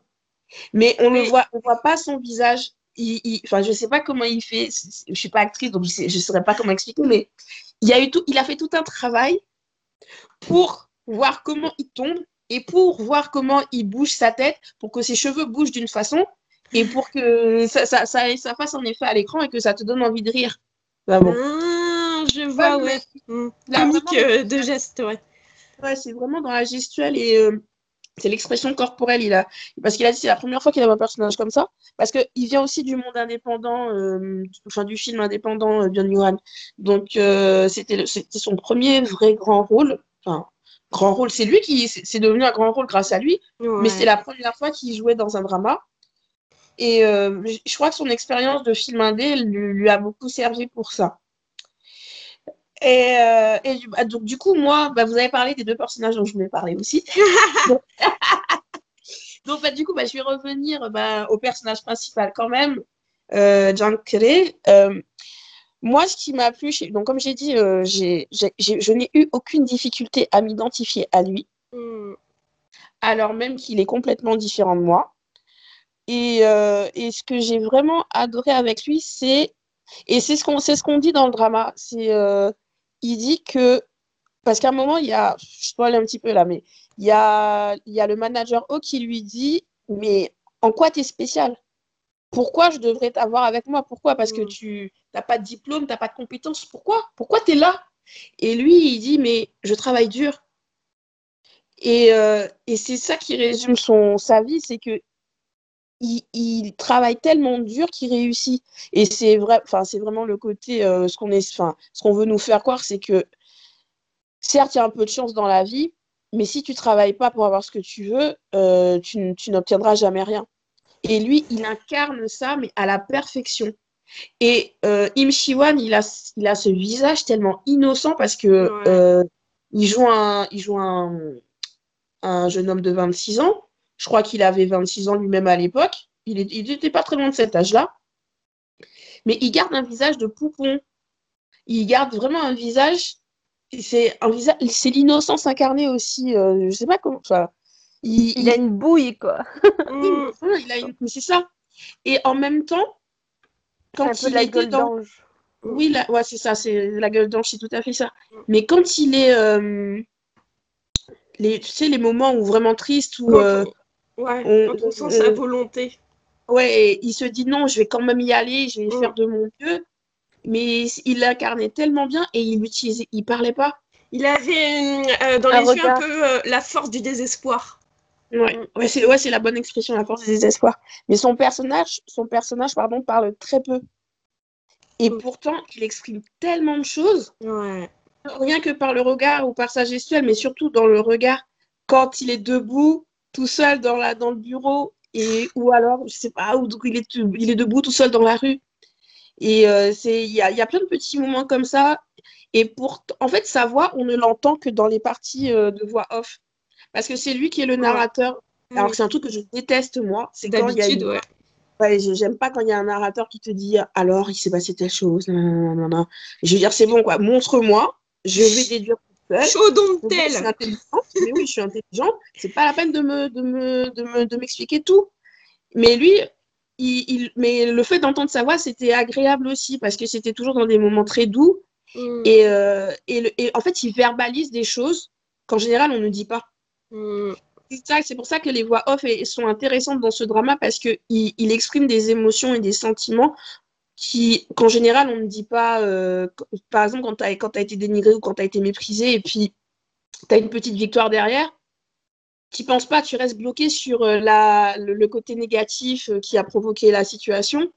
Mais on ne voit, on voit pas son visage. Il, enfin, je sais pas comment il fait. Je suis pas actrice, donc je ne saurais pas comment expliquer, mais il, a eu tout, il a fait tout un travail pour voir comment il tombe et pour voir comment il bouge sa tête, pour que ses cheveux bougent d'une façon, et pour que ça, ça, ça, fasse un effet à l'écran et que ça te donne envie de rire. Ah, je vois, ouais. Mmh. Comique euh, de geste, ouais. Ouais, c'est vraiment dans la gestuelle et euh, c'est l'expression corporelle. Il a... Parce qu'il a dit c'est la première fois qu'il a un personnage comme ça. Parce qu'il vient aussi du monde indépendant, euh, enfin du film indépendant, euh, Yuan. Donc c'était son premier vrai grand rôle. Enfin, grand rôle, c'est lui qui. C'est devenu un grand rôle grâce à lui. Mais c'est la première fois qu'il jouait dans un drama. Et je crois que son expérience de film indé lui, lui a beaucoup servi pour ça. Et, euh, bah, donc, du coup, moi, bah, vous avez parlé des deux personnages dont je voulais parler aussi. <laughs> <laughs> donc, bah, du coup, bah, je vais revenir au personnage principal quand même, euh, Kere. Euh, moi, ce qui m'a plu, donc comme j'ai dit, euh, je n'ai eu aucune difficulté à m'identifier à lui, hmm. alors même qu'il est complètement différent de moi. Et, et ce que j'ai vraiment adoré avec lui, c'est et c'est ce qu'on ce qu'on dit dans le drama, c'est il dit que, parce qu'à un moment, il y a, je aller un petit peu là, mais il y a, il y a le manager O qui lui dit, mais en quoi tu es spécial? Pourquoi je devrais t'avoir avec moi? Pourquoi? Parce que mm. tu n'as pas de diplôme, tu n'as pas de compétences. Pourquoi? Pourquoi tu es là? Et lui, il dit, mais je travaille dur. Et, euh, et c'est ça qui résume son, sa vie, c'est que il, travaille tellement dur qu'il réussit. Et c'est vrai, enfin, c'est vraiment le côté, euh, ce qu'on est, enfin, ce qu'on veut nous faire croire, c'est que certes, il y a un peu de chance dans la vie, mais si tu travailles pas pour avoir ce que tu veux, euh, tu, tu n'obtiendras jamais rien. Et lui, il incarne ça, mais à la perfection. Et euh, Im Shiwan, il a, il a ce visage tellement innocent parce que euh, il joue un, il joue un, un jeune homme de 26 ans je crois qu'il avait 26 ans lui-même à l'époque. Il n'était pas très loin de cet âge-là. Mais il garde un visage de poupon. Il garde vraiment un visage. C'est un visage, c'est l'innocence incarnée aussi. Je euh, je sais pas comment. il, a une bouille, quoi. <laughs> c'est ça. Et en même temps, quand il la gueule dans... Oui, ouais, c'est ça, c'est la gueule d'ange, c'est tout à fait ça. Mais quand il est. Euh, les, tu sais, les moments où vraiment triste, où, euh, Ouais, on, sent sa volonté. Ouais, il se dit non, je vais quand même y aller, je vais mm. faire de mon mieux. Mais il l'incarnait tellement bien et il utilisait, il parlait pas. Il avait euh, dans les yeux un peu euh, la force du désespoir. Ouais, ouais c'est ouais, la bonne expression, la force du désespoir. Mais son personnage, son personnage pardon, parle très peu. Et mm. pourtant, il exprime tellement de choses. Ouais. Rien que par le regard ou par sa gestuelle, mais surtout dans le regard. Quand il est debout, tout seul dans, la, dans le bureau, et, ou alors, je sais pas, où il est, il est debout tout seul dans la rue. Et euh, c'est il y a, y a, plein de petits moments comme ça. Et pour, en fait, sa voix, on ne l'entend que dans les parties euh, de voix off. Parce que c'est lui qui est le narrateur. Alors c'est un truc que je déteste, moi. C'est d'habitude, ouais. Ouais, j'aime pas quand il y a un narrateur qui te dit alors il s'est passé telle chose. Non, non, non, Je veux dire, c'est bon, quoi. Montre-moi. Je vais <laughs> déduire Chaud tel. Je suis intelligente, mais oui, je suis intelligente. C'est pas la peine de me, de me, de me, de m'expliquer tout. Mais lui, il, mais le fait d'entendre sa voix, c'était agréable aussi parce que c'était toujours dans des moments très doux. Mm. Et, euh, et, et, en fait, il verbalise des choses qu'en général, on ne dit pas. Mm. C'est pour ça que les voix off sont intéressantes dans ce drama parce qu'il il exprime des émotions et des sentiments qu'en général, on ne dit pas, euh, par exemple, quand tu as, été dénigré ou quand tu as été méprisé et puis tu as une petite victoire derrière, tu penses pas, tu restes bloqué sur euh, le, côté négatif euh, qui a provoqué la situation.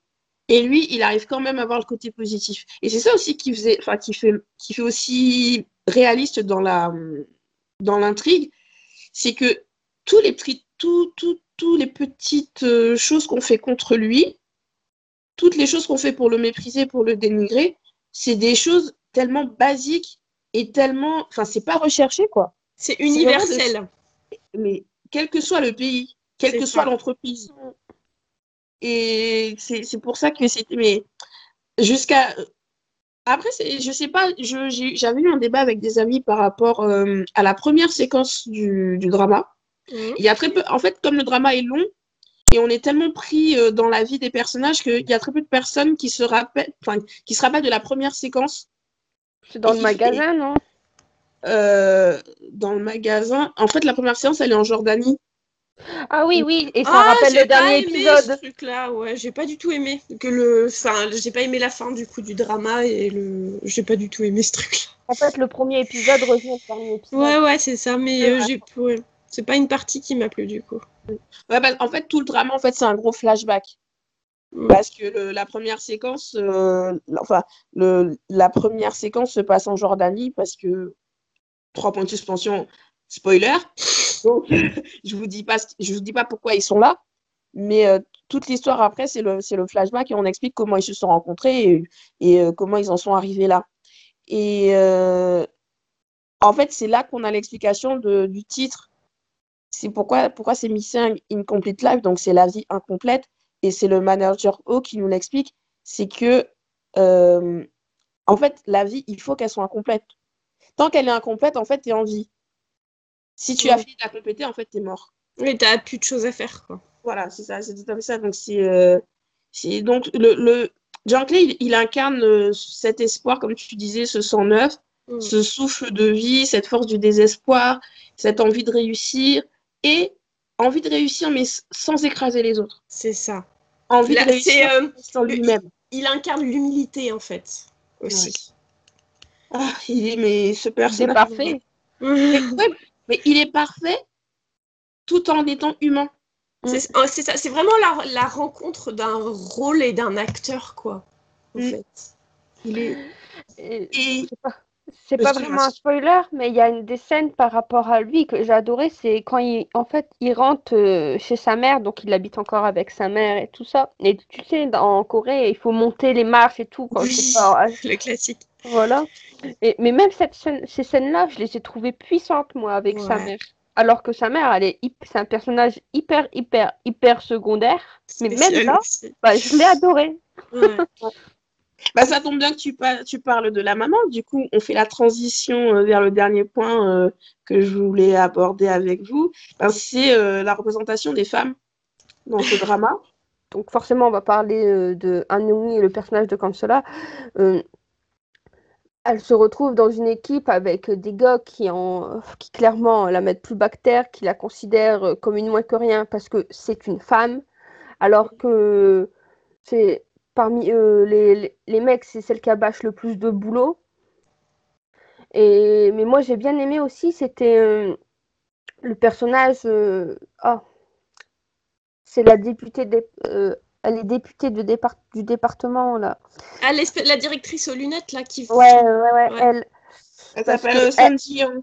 Et lui, il arrive quand même à voir le côté positif. Et c'est ça aussi qui, fait, aussi réaliste dans, l'intrigue, c'est que tous les, tout, tout, tous les petites choses qu'on fait contre lui, toutes les choses qu'on fait pour le mépriser, pour le dénigrer, c'est des choses tellement basiques et tellement. Enfin, c'est pas recherché, quoi. C'est universel. Mais quel que soit le pays, quelle que soit l'entreprise. Et c'est pour ça que c'était. Mais jusqu'à. Après, je sais pas, j'avais eu un débat avec des amis par rapport euh, à la première séquence du, drama. Mmh. Il y a très peu. En fait, comme le drama est long, et on est tellement pris euh, dans la vie des personnages qu'il y a très peu de personnes qui se rappellent, enfin, qui se rappellent de la première séquence. C'est dans le magasin, non? Dans le magasin. En fait, la première séance, elle est en Jordanie. Ah oui, oui, et ça Ah, rappelle le dernier épisode. ce truc-là, ouais, j'ai pas du tout aimé que le, enfin, j'ai pas aimé la fin du coup du drama et le, j'ai pas du tout aimé ce truc. En fait, le premier épisode revient au dernier épisode. Ouais, ouais, c'est ça, mais euh, j'ai, ouais, c'est pas une partie qui m'a plu du coup. En fait, tout le drama, en fait, c'est un gros flashback. Parce que la première séquence, euh, enfin, la première séquence se passe en Jordanie parce que trois points de suspension, spoiler. <laughs> Je vous dis pas, je vous dis pas pourquoi ils sont là, mais euh, toute l'histoire après, c'est le, le flashback et on explique comment ils se sont rencontrés et, euh, comment ils en sont arrivés là. Et en fait, c'est là qu'on a l'explication du titre. C'est pourquoi, pourquoi c'est Missing Incomplete Life, donc c'est la vie incomplète. Et c'est le manager O qui nous l'explique. C'est que, euh, en fait, la vie, il faut qu'elle soit incomplète. Tant qu'elle est incomplète, en fait, tu es en vie. Si tu as fini de la compléter, en fait, tu es mort. Oui, t'as plus de choses à faire quoi. Voilà, c'est ça, c'est tout à fait ça. Donc, c'est. euh, c'est- donc, le, le... Jean Clay, il, il incarne euh, cet espoir, comme tu disais, ce sang neuf, Mm. ce souffle de vie, cette force du désespoir, cette envie de réussir et envie de réussir, mais sans écraser les autres. C'est ça. Envie Là, de réussir c'est, euh, sans lui-même. Il incarne l'humilité en fait aussi. Ah, il est, mais ce C'est personnage. parfait. Ouais, mais il est parfait tout en étant humain. C'est oh, c'est ça, c'est vraiment la, la rencontre d'un rôle et d'un acteur, quoi. En Mm. fait. Il est... Et Et C'est pas, vraiment un spoiler, mais il y a une des scènes par rapport à lui que j'ai adoré, c'est quand il, en fait, il rentre euh, chez sa mère, donc il habite encore avec sa mère et tout ça. Et tu sais, dans- en Corée, il faut monter les marches et tout quand Oui. pas, <laughs> Le classique. voilà. Et, mais même cette scène- ces scènes-là, je les ai trouvées puissantes, moi, avec sa mère. Alors que sa mère, elle est c'est un personnage hyper, hyper, hyper secondaire. Mais même là, bah, je l'ai adoré. Ouais. <laughs> bah, ça tombe bien que tu, par- tu parles de la maman. Du coup, on fait la transition euh, vers le dernier point euh, que je voulais aborder avec vous. Ben, c'est euh, la représentation des femmes dans ce drama. Donc forcément, on va parler de Anumi et le personnage de Kansela. Euh, elle se retrouve dans une équipe avec des gars qui, qui clairement la mettent plus bactère, qui la considèrent comme une moins que rien parce que c'est une femme, alors que c'est parmi eux, les, les, les mecs, c'est celle qui abâche le plus de boulot. Et, mais moi, j'ai bien aimé aussi, c'était euh, le personnage. euh, ah, c'est la députée des, euh, elle est députée de départ, du département là. Ah, l'espèce- la directrice aux lunettes, là, qui... Ouais, ouais, ouais, Ouais. elle. S'appelle euh, Ji-young.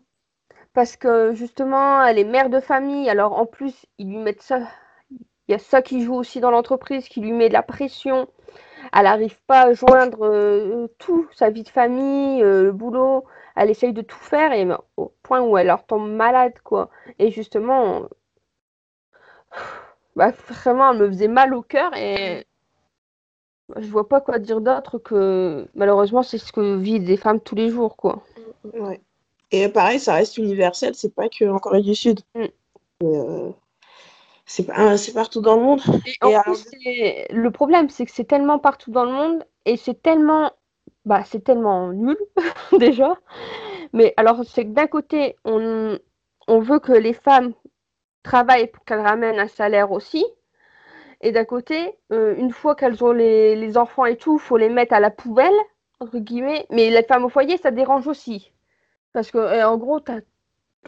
Parce que justement, elle est mère de famille. Alors en plus, ils lui mettent ça. Il y a ça qui joue aussi dans l'entreprise, qui lui met de la pression. Elle n'arrive pas à joindre euh, tout, sa vie de famille, euh, le boulot. Elle essaye de tout faire et ben, au point où elle leur tombe malade, quoi. Et justement, bah, vraiment, elle me faisait mal au cœur et je vois pas quoi dire d'autre que malheureusement, c'est ce que vivent des femmes tous les jours, quoi. Ouais. Et pareil, ça reste universel, c'est pas que en Corée du Sud. Mm. Euh, c'est partout dans le monde. Et Et plus, le problème, c'est que c'est tellement partout dans le monde et c'est tellement, bah, c'est tellement nul <laughs> déjà. Mais alors, c'est que d'un côté, on, on veut que les femmes travaillent pour qu'elles ramènent un salaire aussi. Et d'un côté, euh, une fois qu'elles ont les, les enfants et tout, faut les mettre à la poubelle, entre guillemets. Mais les femmes au foyer, ça dérange aussi. Parce que, euh, en gros, t'as-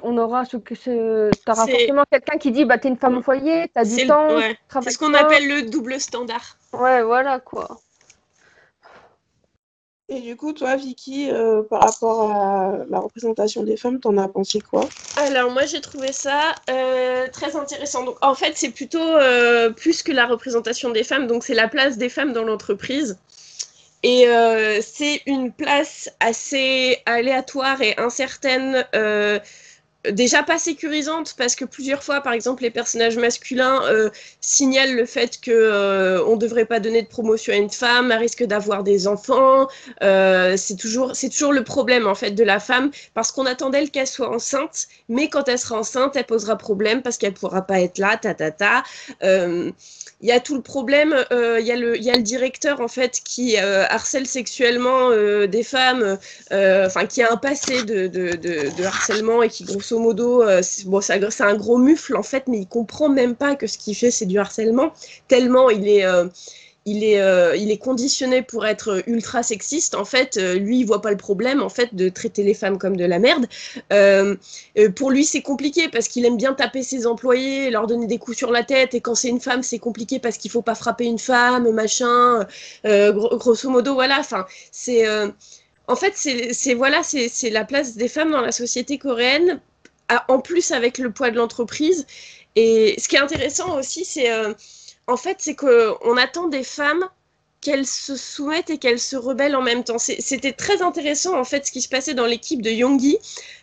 on aura ce que ce, t'auras C'est- forcément quelqu'un qui dit, bah, t'es une femme au foyer, t'as du temps, ouais. C'est ce qu'on appelle le double standard. Ouais, voilà quoi. Et du coup, toi, Vicky, euh, par rapport à la représentation des femmes, t'en as pensé quoi? Alors moi j'ai trouvé ça euh, très intéressant. Donc en fait c'est plutôt euh, plus que la représentation des femmes, donc c'est la place des femmes dans l'entreprise. Et euh, c'est une place assez aléatoire et incertaine euh, déjà pas sécurisante parce que plusieurs fois, par exemple, les personnages masculins euh, signalent le fait que euh, on devrait pas donner de promotion à une femme, elle risque d'avoir des enfants. Euh, c'est toujours, c'est toujours le problème en fait de la femme parce qu'on attendait qu'elle soit enceinte, mais quand elle sera enceinte, elle posera problème parce qu'elle pourra pas être là, ta ta ta. Euh, il y a tout le problème, euh, il, y a le, y a le directeur en fait qui euh, harcèle sexuellement euh, des femmes, euh, enfin qui a un passé de, de, harcèlement et qui grosso modo, euh, bon, c'est un gros mufle en fait, mais il comprend même pas que ce qu'il fait c'est du harcèlement, tellement il est euh, il est, euh, il est conditionné pour être ultra sexiste. En fait, lui, il voit pas le problème en fait de traiter les femmes comme de la merde. Pour lui, c'est compliqué parce qu'il aime bien taper ses employés, leur donner des coups sur la tête. Et quand c'est une femme, c'est compliqué parce qu'il faut pas frapper une femme, machin. Gros, grosso modo, voilà. Enfin, c'est en fait, c'est voilà, c'est la place des femmes dans la société coréenne. En plus, avec le poids de l'entreprise. Et ce qui est intéressant aussi, c'est en fait, c'est qu'on attend des femmes qu'elles se soumettent et qu'elles se rebellent en même temps. C'était très intéressant, en fait, ce qui se passait dans l'équipe de Yonggi,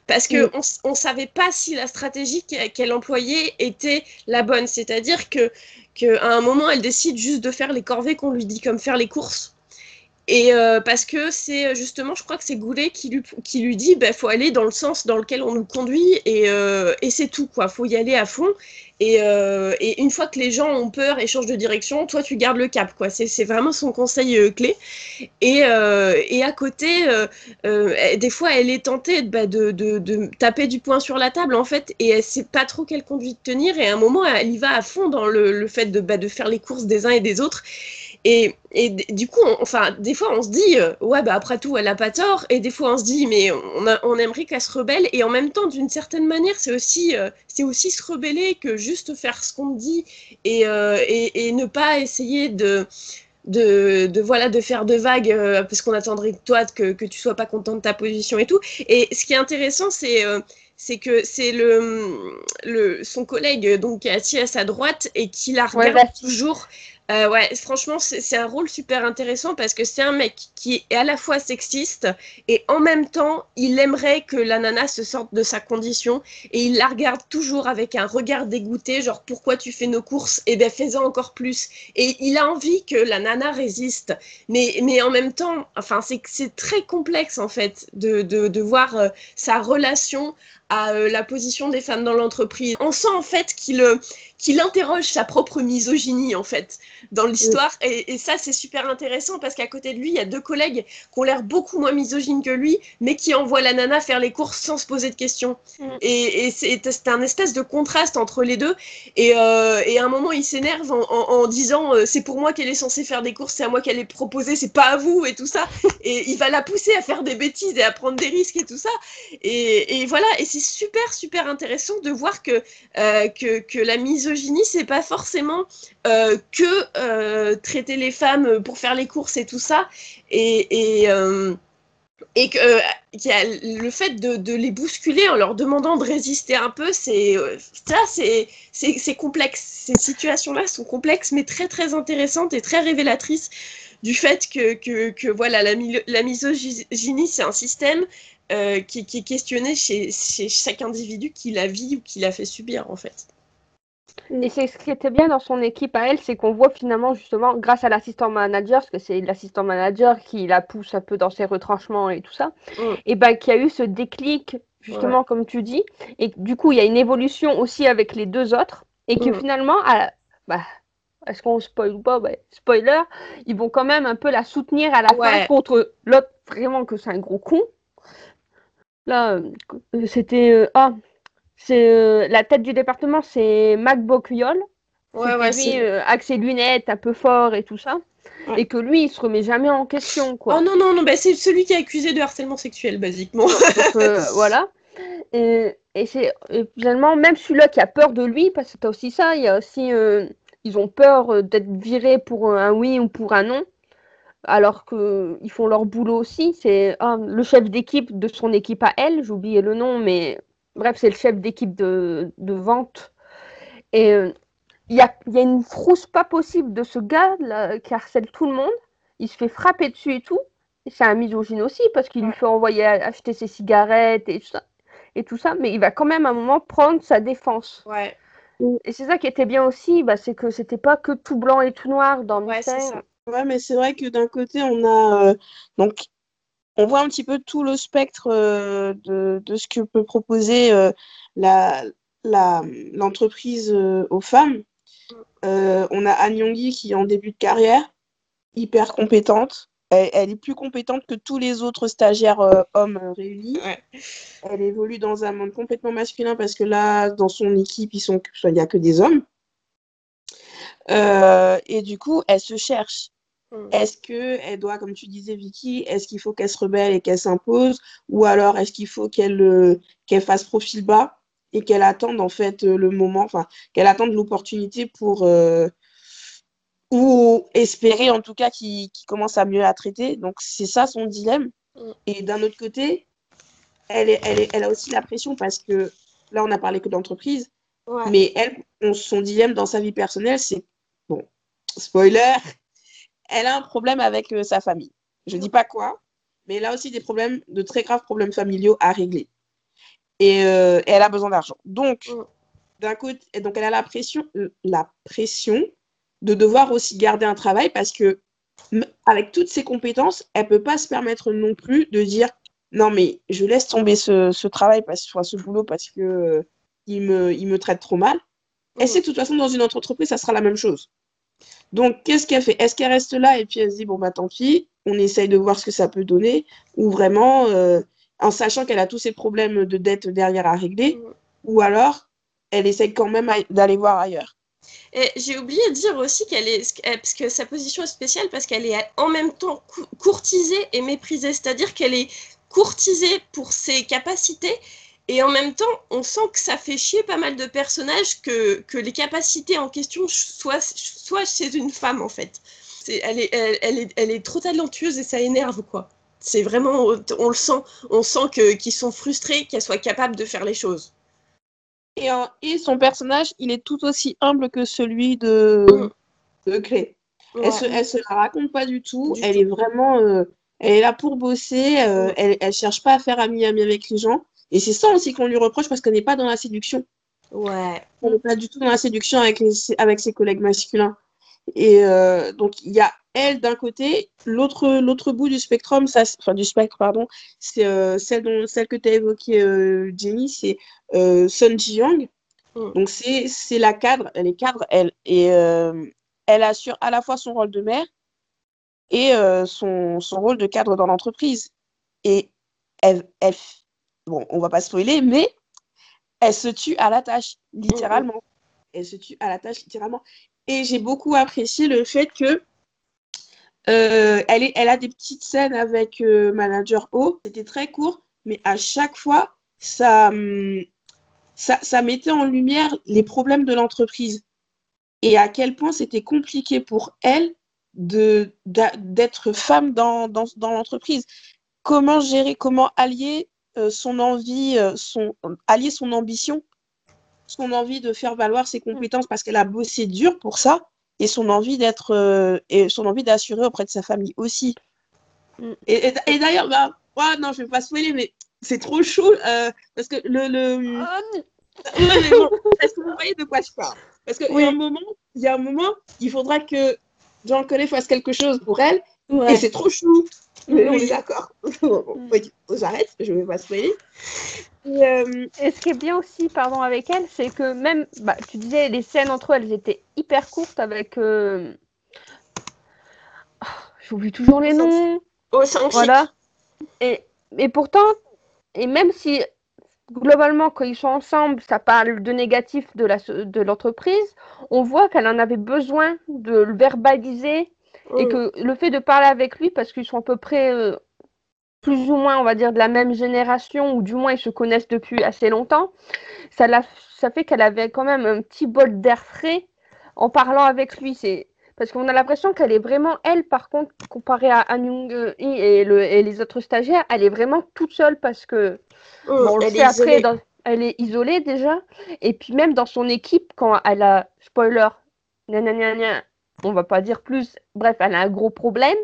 parce qu'on mm. ne savait pas si la stratégie qu'elle employait était la bonne. C'est-à-dire que qu'à un moment, elle décide juste de faire les corvées qu'on lui dit, comme faire les courses. Et euh, parce que c'est justement, je crois que c'est Goulet qui lui, qui lui dit, bah, faut aller dans le sens dans lequel on nous conduit et, euh, et c'est tout, quoi. faut y aller à fond. Et, euh, et, une fois que les gens ont peur et changent de direction, toi, tu gardes le cap. quoi. C'est vraiment son conseil euh, clé. Et, euh, et, à côté, euh, euh, des fois, elle est tentée bah, de, de, de, taper du poing sur la table, en fait, et elle sait pas trop quelle conduite tenir. Et à un moment, elle y va à fond dans le, le fait de, bah, de faire les courses des uns et des autres. Et, et, du coup, on, enfin, des fois, on se dit, euh, ouais, bah après tout, elle a pas tort. Et des fois, on se dit, mais on, a, on aimerait qu'elle se rebelle. Et en même temps, d'une certaine manière, c'est aussi, euh, c'est aussi se rebeller que juste faire ce qu'on dit et, euh, et, et, ne pas essayer de, de, de, voilà, de faire de vagues euh, parce qu'on attendrait de toi que, que tu sois pas content de ta position et tout. Et ce qui est intéressant, c'est euh, c'est que c'est le, le, son collègue donc, qui est assis à sa droite et qui la regarde ouais, toujours euh, ouais, franchement, c'est un rôle super intéressant parce que c'est un mec qui est à la fois sexiste et en même temps, il aimerait que la nana se sorte de sa condition et il la regarde toujours avec un regard dégoûté, genre pourquoi tu fais nos courses? Eh bien, fais-en encore plus. Et il a envie que la nana résiste, mais, mais en même temps, enfin, c'est très complexe en fait de, de, voir euh, sa relation à euh, la position des femmes dans l'entreprise. On sent en fait qu'il qu'il interroge sa propre misogynie en fait dans l'histoire. Oui. et, et, ça c'est super intéressant parce qu'à côté de lui il y a deux collègues qui ont l'air beaucoup moins misogynes que lui mais qui envoient la nana faire les courses sans se poser de questions. Mm. et, et c'est un espèce de contraste entre les deux. Et, euh, et à un moment il s'énerve en, en, en, disant euh, c'est pour moi qu'elle est censée faire des courses c'est à moi qu'elle est proposée c'est pas à vous et tout ça. <laughs> Et il va la pousser à faire des bêtises et à prendre des risques et tout ça. Et, et voilà. Et c'est super super intéressant de voir que, euh, que, que la misogynie misogynie, c'est pas forcément euh, que euh, traiter les femmes pour faire les courses et tout ça. Et, euh, que a le fait de, les bousculer en leur demandant de résister un peu, c'est ça, c'est complexe. Ces situations-là sont complexes, mais très très intéressantes et très révélatrices du fait que, voilà, la, la misogynie, c'est un système qui, qui, est questionné chez, chez chaque individu qui la vit ou qui la fait subir, en fait. Et c'est ce qui était bien dans son équipe à elle, c'est qu'on voit finalement justement, grâce à l'assistant manager, parce que c'est l'assistant manager qui la pousse un peu dans ses retranchements et tout ça, mm. et ben qu'il y a eu ce déclic justement ouais. comme tu dis, et du coup il y a une évolution aussi avec les deux autres, et que mm. finalement, à, bah, est-ce qu'on spoil ou pas? Bah, Spoiler, ils vont quand même un peu la soutenir à la ouais. fin contre l'autre vraiment que c'est un gros con. Là, euh, c'était euh, ah c'est euh, la tête du département, c'est Mac Bocuyol. Ouais, ouais, lui, euh, ses lunettes un peu fort et tout ça. Ouais. Et que lui, il se remet jamais en question. Quoi. Oh non, non, non, bah, c'est celui qui est accusé de harcèlement sexuel, basiquement. Donc, euh, <laughs> voilà. Et, et c'est finalement même celui-là qui a peur de lui, parce que t'as aussi ça, il y a aussi. Euh, ils ont peur d'être virés pour un oui ou pour un non alors qu'ils font leur boulot aussi. C'est ah, le chef d'équipe de son équipe à elle, j'ai oublié le nom, mais bref, c'est le chef d'équipe de, de, vente. Et il euh, y, a, y, a, une frousse pas possible de ce gars là, qui harcèle tout le monde. Il se fait frapper dessus et tout. Et c'est un misogyne aussi parce qu'il lui fait envoyer acheter ses cigarettes et tout ça. et tout ça, mais il va quand même à un moment prendre sa défense. Ouais. Et c'est ça qui était bien aussi, bah, c'est que c'était pas que tout blanc et tout noir dans Ouais, Mystère. ça. Ouais, mais c'est vrai que d'un côté, on a. euh, donc, on voit un petit peu tout le spectre euh, de, de ce que peut proposer euh, la, la, l'entreprise euh, aux femmes. Euh, on a Anne qui est en début de carrière, hyper compétente. Elle, elle est plus compétente que tous les autres stagiaires euh, hommes réunis. Ouais. Elle évolue dans un monde complètement masculin parce que là, dans son équipe, ils sont, il n'y a que des hommes. Euh, et du coup, elle se cherche. Mm. Est-ce que elle doit, comme tu disais, Vicky, est-ce qu'il faut qu'elle se rebelle et qu'elle s'impose, ou alors est-ce qu'il faut qu'elle euh, qu'elle fasse profil bas et qu'elle attende en fait euh, le moment, enfin qu'elle attende l'opportunité pour euh, ou espérer en tout cas qu'il commence à mieux la traiter. Donc c'est ça son dilemme. Mm. Et d'un autre côté, elle, est, elle, est- elle a aussi la pression parce que là on a parlé que d'entreprise, Ouais. mais elle, on- son dilemme dans sa vie personnelle, c'est bon, spoiler, elle a un problème avec euh, sa famille. Je dis pas quoi, mais elle a aussi des problèmes, de très graves problèmes familiaux à régler. Et, euh, et elle a besoin d'argent. Donc, Mm. d'un côté, donc elle a la pression, euh, la pression de devoir aussi garder un travail parce que avec toutes ses compétences, elle peut pas se permettre non plus de dire non mais je laisse tomber ce, ce travail parce enfin, ce boulot parce que euh, il me il me traite trop mal. Elle Mm. sait que de toute façon dans une autre entreprise ça sera la même chose. Donc qu'est-ce qu'elle fait? Est-ce qu'elle reste là et puis elle se dit bon bah tant pis, on essaye de voir ce que ça peut donner ou vraiment euh, en sachant qu'elle a tous ces problèmes de dette derrière à régler ou alors elle essaye quand même d'aller voir ailleurs? Et j'ai oublié de dire aussi qu'elle est, parce que sa position est spéciale parce qu'elle est en même temps cou- courtisée et méprisée. C'est-à-dire qu'elle est courtisée pour ses capacités et en même temps, on sent que ça fait chier pas mal de personnages que, que les capacités en question soient, soient chez une femme en fait. C'est, elle, est, elle, elle est, elle est trop talentueuse et ça énerve quoi. C'est vraiment, on le sent, on sent qu'ils sont frustrés qu'elle soit capable de faire les choses. Et, euh, et son personnage, il est tout aussi humble que celui de, Mm. de Clé. Ouais. Elle se, elle se la raconte pas du tout. Du elle tout. est vraiment, euh, elle est là pour bosser. euh, elle, elle cherche pas à faire ami-ami avec les gens. Et c'est ça aussi qu'on lui reproche parce qu'elle n'est pas dans la séduction. Ouais. Elle n'est pas du tout dans la séduction avec, les- avec ses collègues masculins. Et euh, donc, il y a elle d'un côté, l'autre l'autre bout du ça, c'est- enfin du spectre, pardon, c'est euh, celle, dont, celle que tu as évoquée, euh, Jenny, c'est Sun Ji-young. Mm. Donc, c'est c'est la cadre, elle est cadre, elle. Et elle assure à la fois son rôle de mère et son, son rôle de cadre dans l'entreprise. Et elle, elle, bon, on va pas spoiler, mais elle se tue à la tâche, littéralement. Elle se tue à la tâche, littéralement. Et j'ai beaucoup apprécié le fait que euh, elle, est, elle a des petites scènes avec euh, Manager O. C'était très court, mais à chaque fois, ça, hum, ça, ça mettait en lumière les problèmes de l'entreprise et à quel point c'était compliqué pour elle de, d'être femme dans, dans, dans l'entreprise. Comment gérer, comment allier son envie, euh, son, allier son ambition, son envie de faire valoir ses compétences parce qu'elle a bossé dur pour ça et son envie d'être euh, et son envie d'assurer auprès de sa famille aussi. Mm. Et, et- et d'ailleurs, bah, ouais, non, je vais pas spoiler, mais c'est trop chaud euh, parce que le, le... Ouais, mais bon, est-ce que vous voyez de quoi je parle? Parce qu'il Oui. y a un moment, il y a un moment, il faudra que Jean Collet fasse quelque chose pour elle, et c'est trop chou. Mais on Oui. est d'accord. <laughs> Bon, oui, j'arrête, je vais pas spoiler. Et, euh, Et ce qui est bien aussi, pardon, avec elle, c'est que même, bah, tu disais, les scènes entre elles étaient hyper courtes avec. euh, <sighs> oh, J'oublie toujours les noms. Au sein Voilà. Et, et pourtant, et même si globalement, quand ils sont ensemble, ça parle de négatif de so- de l'entreprise, on voit qu'elle en avait besoin de le verbaliser Et que le fait de parler avec lui, parce qu'ils sont à peu près euh, plus ou moins, on va dire, de la même génération, ou du moins ils se connaissent depuis assez longtemps, ça, l'a- ça fait qu'elle avait quand même un petit bol d'air frais en parlant avec lui. C'est parce qu'on a l'impression qu'elle est vraiment, elle, par contre, comparée à Han Young Hee et, le, et les autres stagiaires, elle est vraiment toute seule parce que. Bon, on le Elle est après, dans- elle est isolée déjà. Et puis même dans son équipe, quand elle a, spoiler, gna gna gna gna, on va pas dire plus, bref, elle a un gros problème,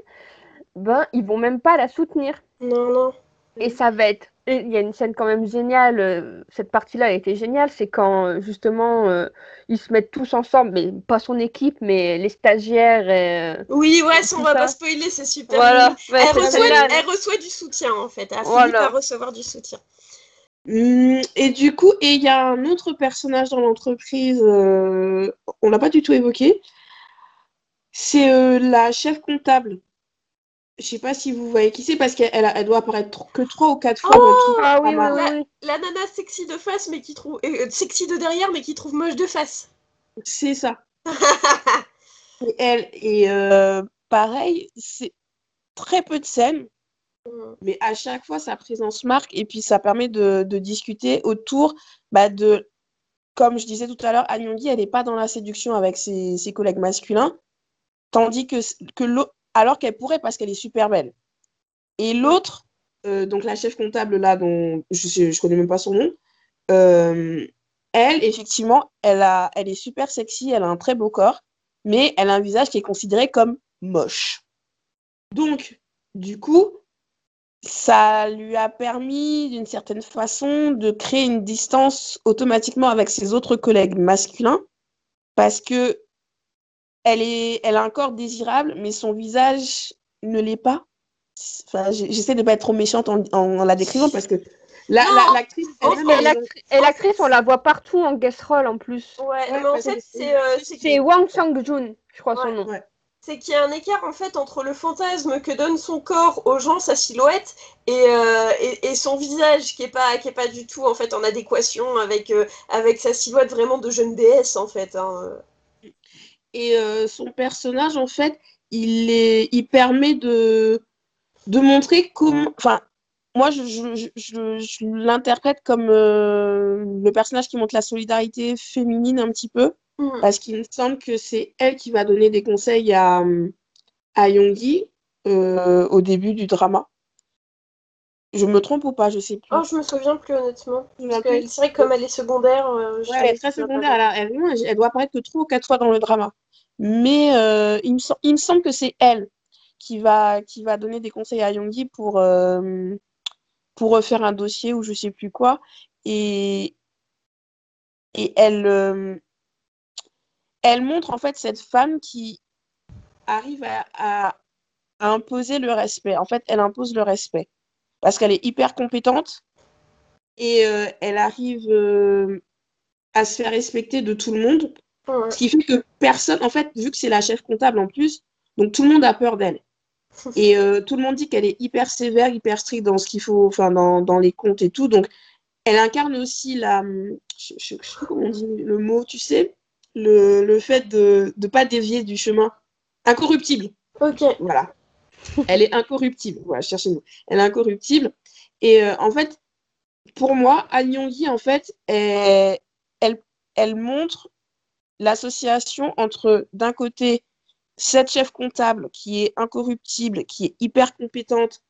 ben ils vont même pas la soutenir. Non, non. Et ça va être il y a une scène quand même géniale, euh, cette partie-là a été géniale, c'est quand euh, justement euh, ils se mettent tous ensemble, mais pas son équipe, mais les stagiaires. Et, oui, ouais, on va pas spoiler, c'est super. Voilà, elle, reçoit, du soutien en fait, elle a fini par recevoir du soutien. Hum, et du coup, et il y a un autre personnage dans l'entreprise, on l'a pas du tout évoqué, c'est la chef comptable je sais pas si vous voyez qui c'est parce qu'elle elle doit apparaître que trois ou quatre fois oh, Ah oui, La, nana sexy de face mais qui trouve euh, sexy de derrière mais qui trouve moche de face. C'est ça. <laughs> et elle et euh, pareil, c'est très peu de scènes, mm. mais à chaque fois sa présence marque et puis ça permet de, discuter autour bah, de comme je disais tout à l'heure, Anyongi, elle n'est pas dans la séduction avec ses, ses collègues masculins, tandis que, que l'autre alors qu'elle pourrait parce qu'elle est super belle. Et l'autre, euh, donc la chef comptable là, dont je ne connais même pas son nom, euh, elle, effectivement, elle, a, elle est super sexy, elle a un très beau corps, mais elle a un visage qui est considéré comme moche. Donc, du coup, ça lui a permis, d'une certaine façon, de créer une distance automatiquement avec ses autres collègues masculins, parce que elle, est, elle a un corps désirable, mais son visage ne l'est pas. Enfin, j'essaie de ne pas être trop méchante en, la décrivant parce que l'actrice. La, et l'actrice, on la voit partout en guest role en plus. Ouais, mais en fait, c'est. Euh, c'est Wang Chang-jun, je crois son nom. C'est qu'il y a un écart en fait entre le fantasme que donne son corps aux gens, sa silhouette, et, euh, et, son visage qui est pas qui est pas du tout en fait en adéquation avec euh, avec sa silhouette vraiment de jeune déesse en fait. Hein. Et euh, son personnage, en fait, il, est, il permet de, de montrer comment. Enfin, moi, je, je, je, l'interprète comme euh, le personnage qui montre la solidarité féminine un petit peu, mm. parce qu'il me semble que c'est elle qui va donner des conseils à, à Yongi euh, au début du drama. Je me trompe ou pas, je sais plus. Oh, je me souviens plus honnêtement. C'est vrai que comme elle est secondaire. ouais, elle est très secondaire. Elle, elle, elle, doit apparaître que trois ou quatre fois dans le drama. Mais euh, il, me semble que c'est elle qui va, qui va donner des conseils à Yonggi pour, euh, pour refaire un dossier ou je sais plus quoi. Et, et elle, euh, elle montre en fait cette femme qui arrive à, imposer le respect. En fait, elle impose le respect parce qu'elle est hyper compétente et elle arrive à se faire respecter de tout le monde ce qui fait que personne, en fait, vu que c'est la chef comptable en plus, donc tout le monde a peur d'elle. <laughs> Et euh, tout le monde dit qu'elle est hyper sévère, hyper stricte dans ce qu'il faut, enfin, dans, dans, les comptes et tout. Donc, elle incarne aussi la, je, je, sais pas comment on dit le mot, tu sais, le, le fait de ne pas dévier du chemin. Incorruptible. Ok. Voilà. Elle est incorruptible. Voilà, cherchez le mot. Elle est incorruptible. Et euh, en fait, pour moi, Anne en fait, elle, montre l'association entre, d'un côté, cette chef comptable qui est incorruptible, qui est hyper compétente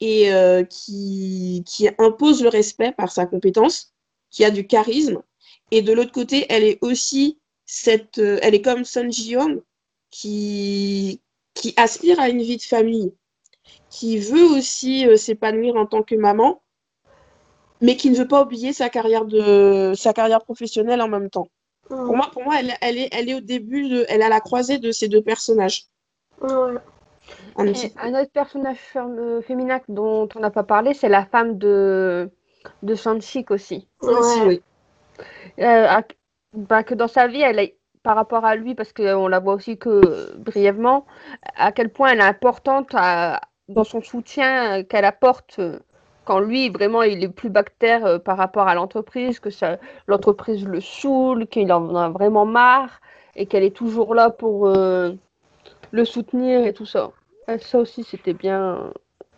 et euh, qui, impose le respect par sa compétence, qui a du charisme, et de l'autre côté, elle est aussi cette, euh, elle est comme Sun ji qui, qui aspire à une vie de famille, qui veut aussi euh, s'épanouir en tant que maman, mais qui ne veut pas oublier sa carrière, de, sa carrière professionnelle en même temps. Pour moi, pour moi elle, elle, est, elle est au début, de, elle a la croisée de ces deux personnages. Un, autre personnage féminin dont on n'a pas parlé, c'est la femme de, de Sanchik aussi. oui. Euh, bah, que dans sa vie, elle est, par rapport à lui, parce qu'on la voit aussi que brièvement, à quel point elle est importante dans son soutien qu'elle apporte quand lui, vraiment, il est plus bactère euh, par rapport à l'entreprise, que l'entreprise le saoule, qu'il en a vraiment marre et qu'elle est toujours là pour euh, le soutenir et tout ça. ça aussi, c'était bien.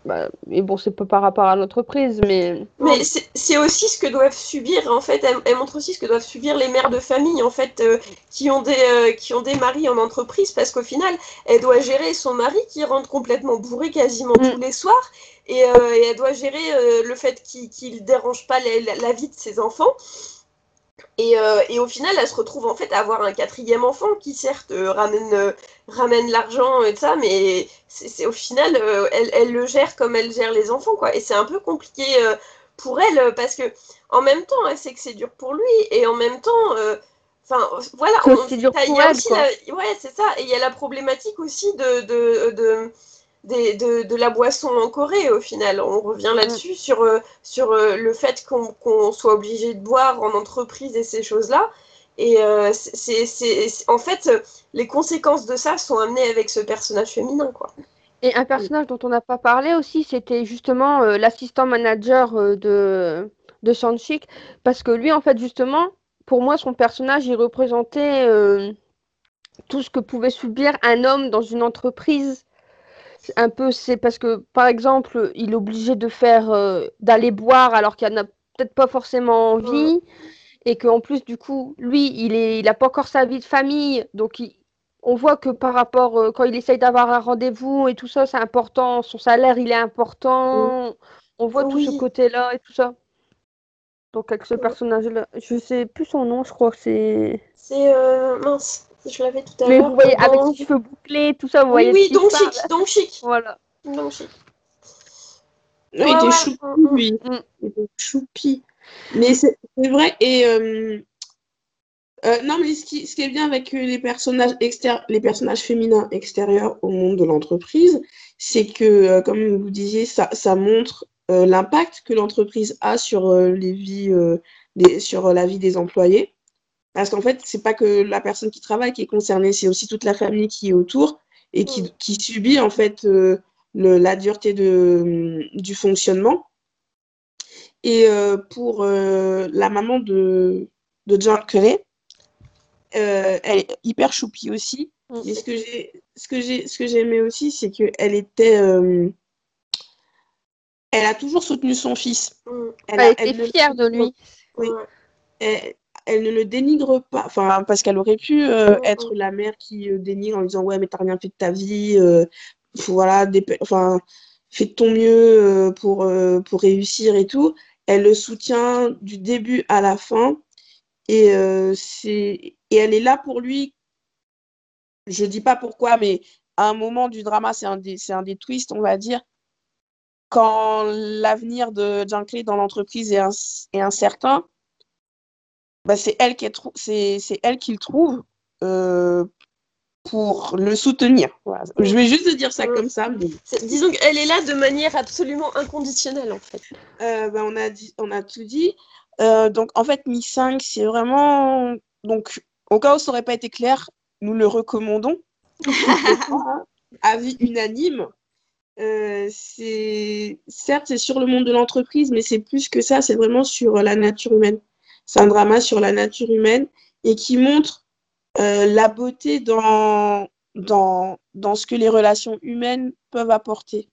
Bah, mais bon, c'est pas par rapport à l'entreprise, mais. Mais c'est aussi ce que doivent subir, en fait. Elle, montre aussi ce que doivent subir les mères de famille, en fait, euh, qui, ont des, qui ont des maris en entreprise, parce qu'au final, elle doit gérer son mari qui rentre complètement bourré quasiment mm. tous les soirs euh, et, elle doit gérer euh, le fait qu'il ne dérange pas la, vie de ses enfants. Euh, et, au final, elle se retrouve en fait à avoir un quatrième enfant qui certes ramène, ramène l'argent et tout ça, mais c'est au final, elle, elle, le gère comme elle gère les enfants, quoi. Et c'est un peu compliqué pour elle, parce que en même temps, elle sait que c'est dur pour lui, et en même temps, enfin, voilà. C'est dur pour elle, quoi. Ouais, c'est ça. Et il y a la problématique aussi de, de, de de, la boisson en Corée au final. On revient mm. là-dessus sur, euh, sur euh, le fait qu'on soit obligé de boire en entreprise et ces choses-là. Et euh, c'est en fait, les conséquences de ça sont amenées avec ce personnage féminin. quoi. Et un personnage dont on n'a pas parlé aussi, c'était justement l'assistant manager de, de Shanchik. Parce que lui, en fait, justement, pour moi, son personnage, il représentait tout ce que pouvait subir un homme dans une entreprise un peu, c'est parce que, par exemple, il est obligé de faire, euh, d'aller boire alors qu'il n'a peut-être pas forcément envie, et qu'en plus, du coup, lui, il est, il a pas encore sa vie de famille, donc on voit que par rapport, euh, quand il essaye d'avoir un rendez-vous et tout ça, c'est important, son salaire, il est important, on voit tout ce côté-là et tout ça. Donc avec ce personnage-là, je sais plus son nom, je crois que c'est. C'est euh, mince. Je l'avais tout à l'heure. Mais vous voyez, avec ses cheveux bouclés, tout ça, vous oui, voyez. Oui, donc chic, donc chic. Voilà. Donc chic. Oui, il était choupi, lui. Mm. Il était choupi. Mais c'est vrai, et. Euh, euh, non, mais ce qui, ce qui, est bien avec les personnages, les personnages féminins extérieurs au monde de l'entreprise, c'est que, euh, comme vous disiez, ça, ça montre l'impact que l'entreprise a sur, les vies, des, sur la vie des employés. Parce qu'en fait, c'est pas que la personne qui travaille qui est concernée, c'est aussi toute la famille qui est autour et qui, qui subit en fait euh, le, la dureté de, du fonctionnement. Et euh, pour euh, la maman de, de John Curry, elle est hyper choupie aussi. Et mm. ce que j'ai, ce que j'ai, ce que j'ai aimé aussi, c'est qu'elle était, elle a toujours soutenu son fils. Mm. Elle, était fière de lui. Oui elle ne le dénigre pas, enfin, parce qu'elle aurait pu euh, être la mère qui euh, dénigre en disant Ouais, mais t'as rien fait de ta vie, euh, voilà, enfin, fais de ton mieux pour, pour réussir et tout. Elle le soutient du début à la fin et, c'est... et elle est là pour lui. Je dis pas pourquoi, mais à un moment du drama, c'est un, des, un des twists, on va dire. Quand l'avenir de Jean Clay dans l'entreprise est incertain, bah, c'est elle qui c'est, elle qui le trouve euh, pour le soutenir. Je vais juste dire ça comme ça. Disons qu'elle est là de manière absolument inconditionnelle en fait. Euh, bah, on, a dit, on a tout dit. Euh, donc en fait, Mi 5, c'est vraiment. Donc au cas où ça n'aurait pas été clair, nous le recommandons. <laughs> Avis unanime. c'est certes c'est sur le monde de l'entreprise, mais c'est plus que ça, c'est vraiment sur la nature humaine. C'est un drama sur la nature humaine et qui montre euh, la beauté dans, dans, dans ce que les relations humaines peuvent apporter.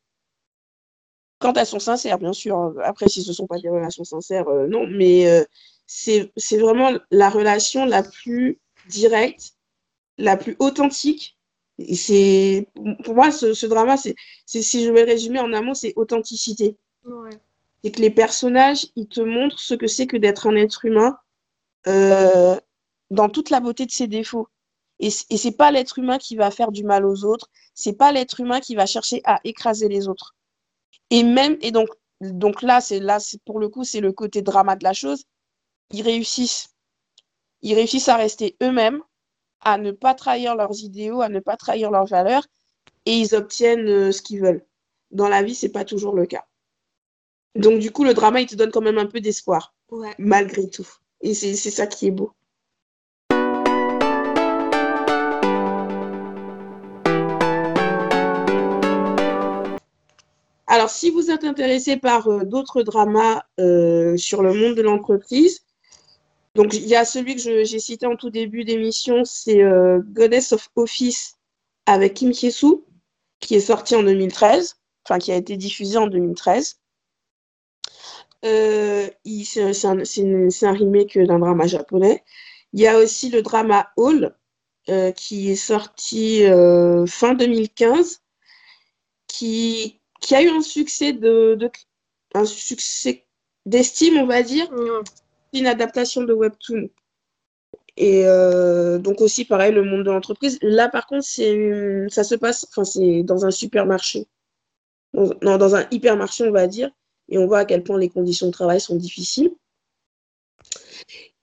Quand elles sont sincères, bien sûr. Après, si ce ne sont pas des relations sincères, euh, non. Mais euh, c'est vraiment la relation la plus directe, la plus authentique. Et pour moi, ce, drama, c'est si je vais résumer en mot, c'est authenticité. Ouais c'est que les personnages, ils te montrent ce que c'est que d'être un être humain euh, dans toute la beauté de ses défauts. Et, c'est pas l'être humain qui va faire du mal aux autres, c'est pas l'être humain qui va chercher à écraser les autres. Et même, et donc, donc là, c'est là, pour le coup, c'est le côté drama de la chose. Ils réussissent. Ils réussissent à rester eux-mêmes, à ne pas trahir leurs idéaux, à ne pas trahir leurs valeurs, et ils obtiennent euh, ce qu'ils veulent. Dans la vie, c'est pas toujours le cas. Donc, du coup, le drama, il te donne quand même un peu d'espoir, malgré tout. Et c'est ça qui est beau. Alors, si vous êtes intéressé par euh, d'autres dramas euh, sur le monde de l'entreprise, donc il y a celui que j'ai cité en tout début d'émission, c'est euh, Goddess of Office avec Kim Hye-soo, qui est sorti en 2013, enfin qui a été diffusé en 2013. Euh, c'est un, remake d'un drama japonais. Il y a aussi le drama Hall, euh, qui est sorti euh, fin 2015, qui, qui a eu un succès de, un succès d'estime, on va dire, une adaptation de webtoon. Et donc aussi pareil le monde de l'entreprise. Là par contre c'est ça se passe, enfin c'est dans un supermarché, dans, dans un hypermarché on va dire et on voit à quel point les conditions de travail sont difficiles.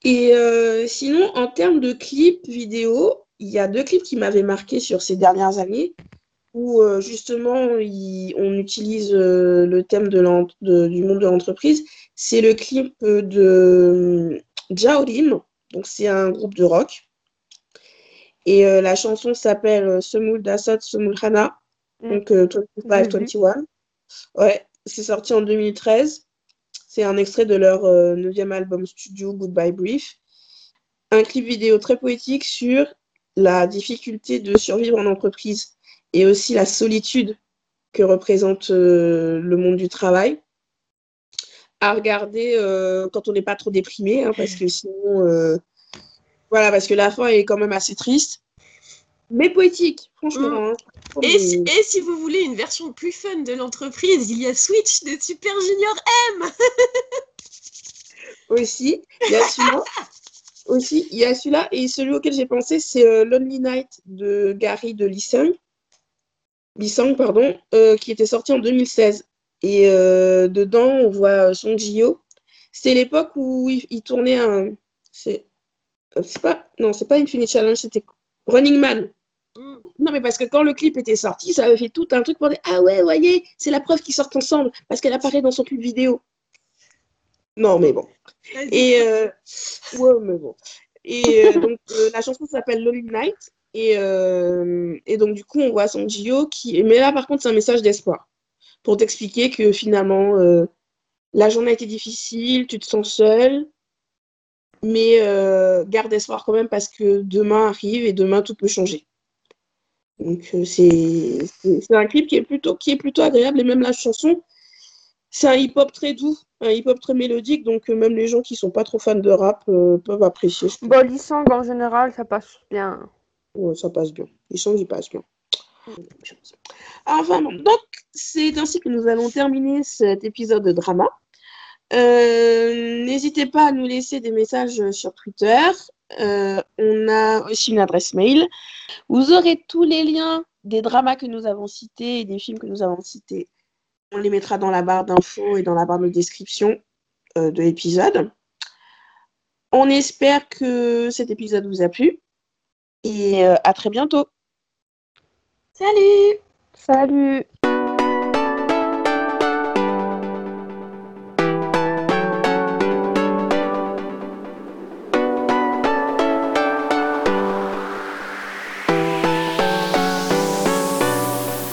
Et euh, sinon, en termes de clips vidéo, il y a deux clips qui m'avaient marqué sur ces dernières années, où euh, justement on utilise euh, le thème de du monde de l'entreprise. C'est le clip de Jaorim, donc c'est un groupe de rock. Et la chanson s'appelle Semul Dasat Semul Hana, mm. donc 25-21. Ouais, c'est sorti en 2013. C'est un extrait de leur euh, neuvième album studio Goodbye Brief. Un clip vidéo très poétique sur la difficulté de survivre en entreprise et aussi la solitude que représente euh, le monde du travail. À regarder euh, quand on n'est pas trop déprimé, hein, parce que sinon, voilà, parce que la fin est quand même assez triste mais poétique, franchement. Mm. Hein. Et, si, vous voulez une version plus fun de l'entreprise, il y a Switch de Super Junior M <laughs> Aussi, il y a celui-là. <laughs> Aussi, il y a celui-là. Et celui auquel j'ai pensé, c'est euh, Lonely Night de Gary de Lissang. Lissang, pardon, euh, qui était sorti en 2016. Et euh, dedans, on voit son Gio. C'était l'époque où il, tournait un. C'est pas. Non, c'est pas Infinite Challenge, c'était Running Man. Non, mais parce que quand le clip était sorti, ça avait fait tout un truc pour dire Ah ouais, voyez, c'est la preuve qu'ils sortent ensemble parce qu'elle apparaît dans son clip vidéo. Non, mais bon. Et euh, ouais, mais bon. Et euh, <laughs> donc euh, la chanson s'appelle Lonely Night. Et, et, donc du coup, on voit son Gio qui. Mais là, par contre, c'est un message d'espoir pour t'expliquer que finalement, la journée a été difficile, tu te sens seul, mais garde espoir quand même parce que demain arrive et demain tout peut changer. Donc euh, c'est un clip qui est plutôt qui est plutôt agréable et même la chanson c'est un hip-hop très doux, un hip-hop très mélodique, donc euh, même les gens qui sont pas trop fans de rap euh, peuvent apprécier. Bon, l'Issang en général, ça passe bien. Ouais, ça passe bien. L'Issang, il passe bien. Enfin, donc c'est ainsi que nous allons terminer cet épisode de drama. N'hésitez pas à nous laisser des messages sur Twitter, euh, on a aussi une adresse mail. Vous aurez tous les liens des dramas que nous avons cités et des films que nous avons cités. On les mettra dans la barre d'infos et dans la barre de description euh, de l'épisode. On espère que cet épisode vous a plu et euh, à très bientôt. Salut Salut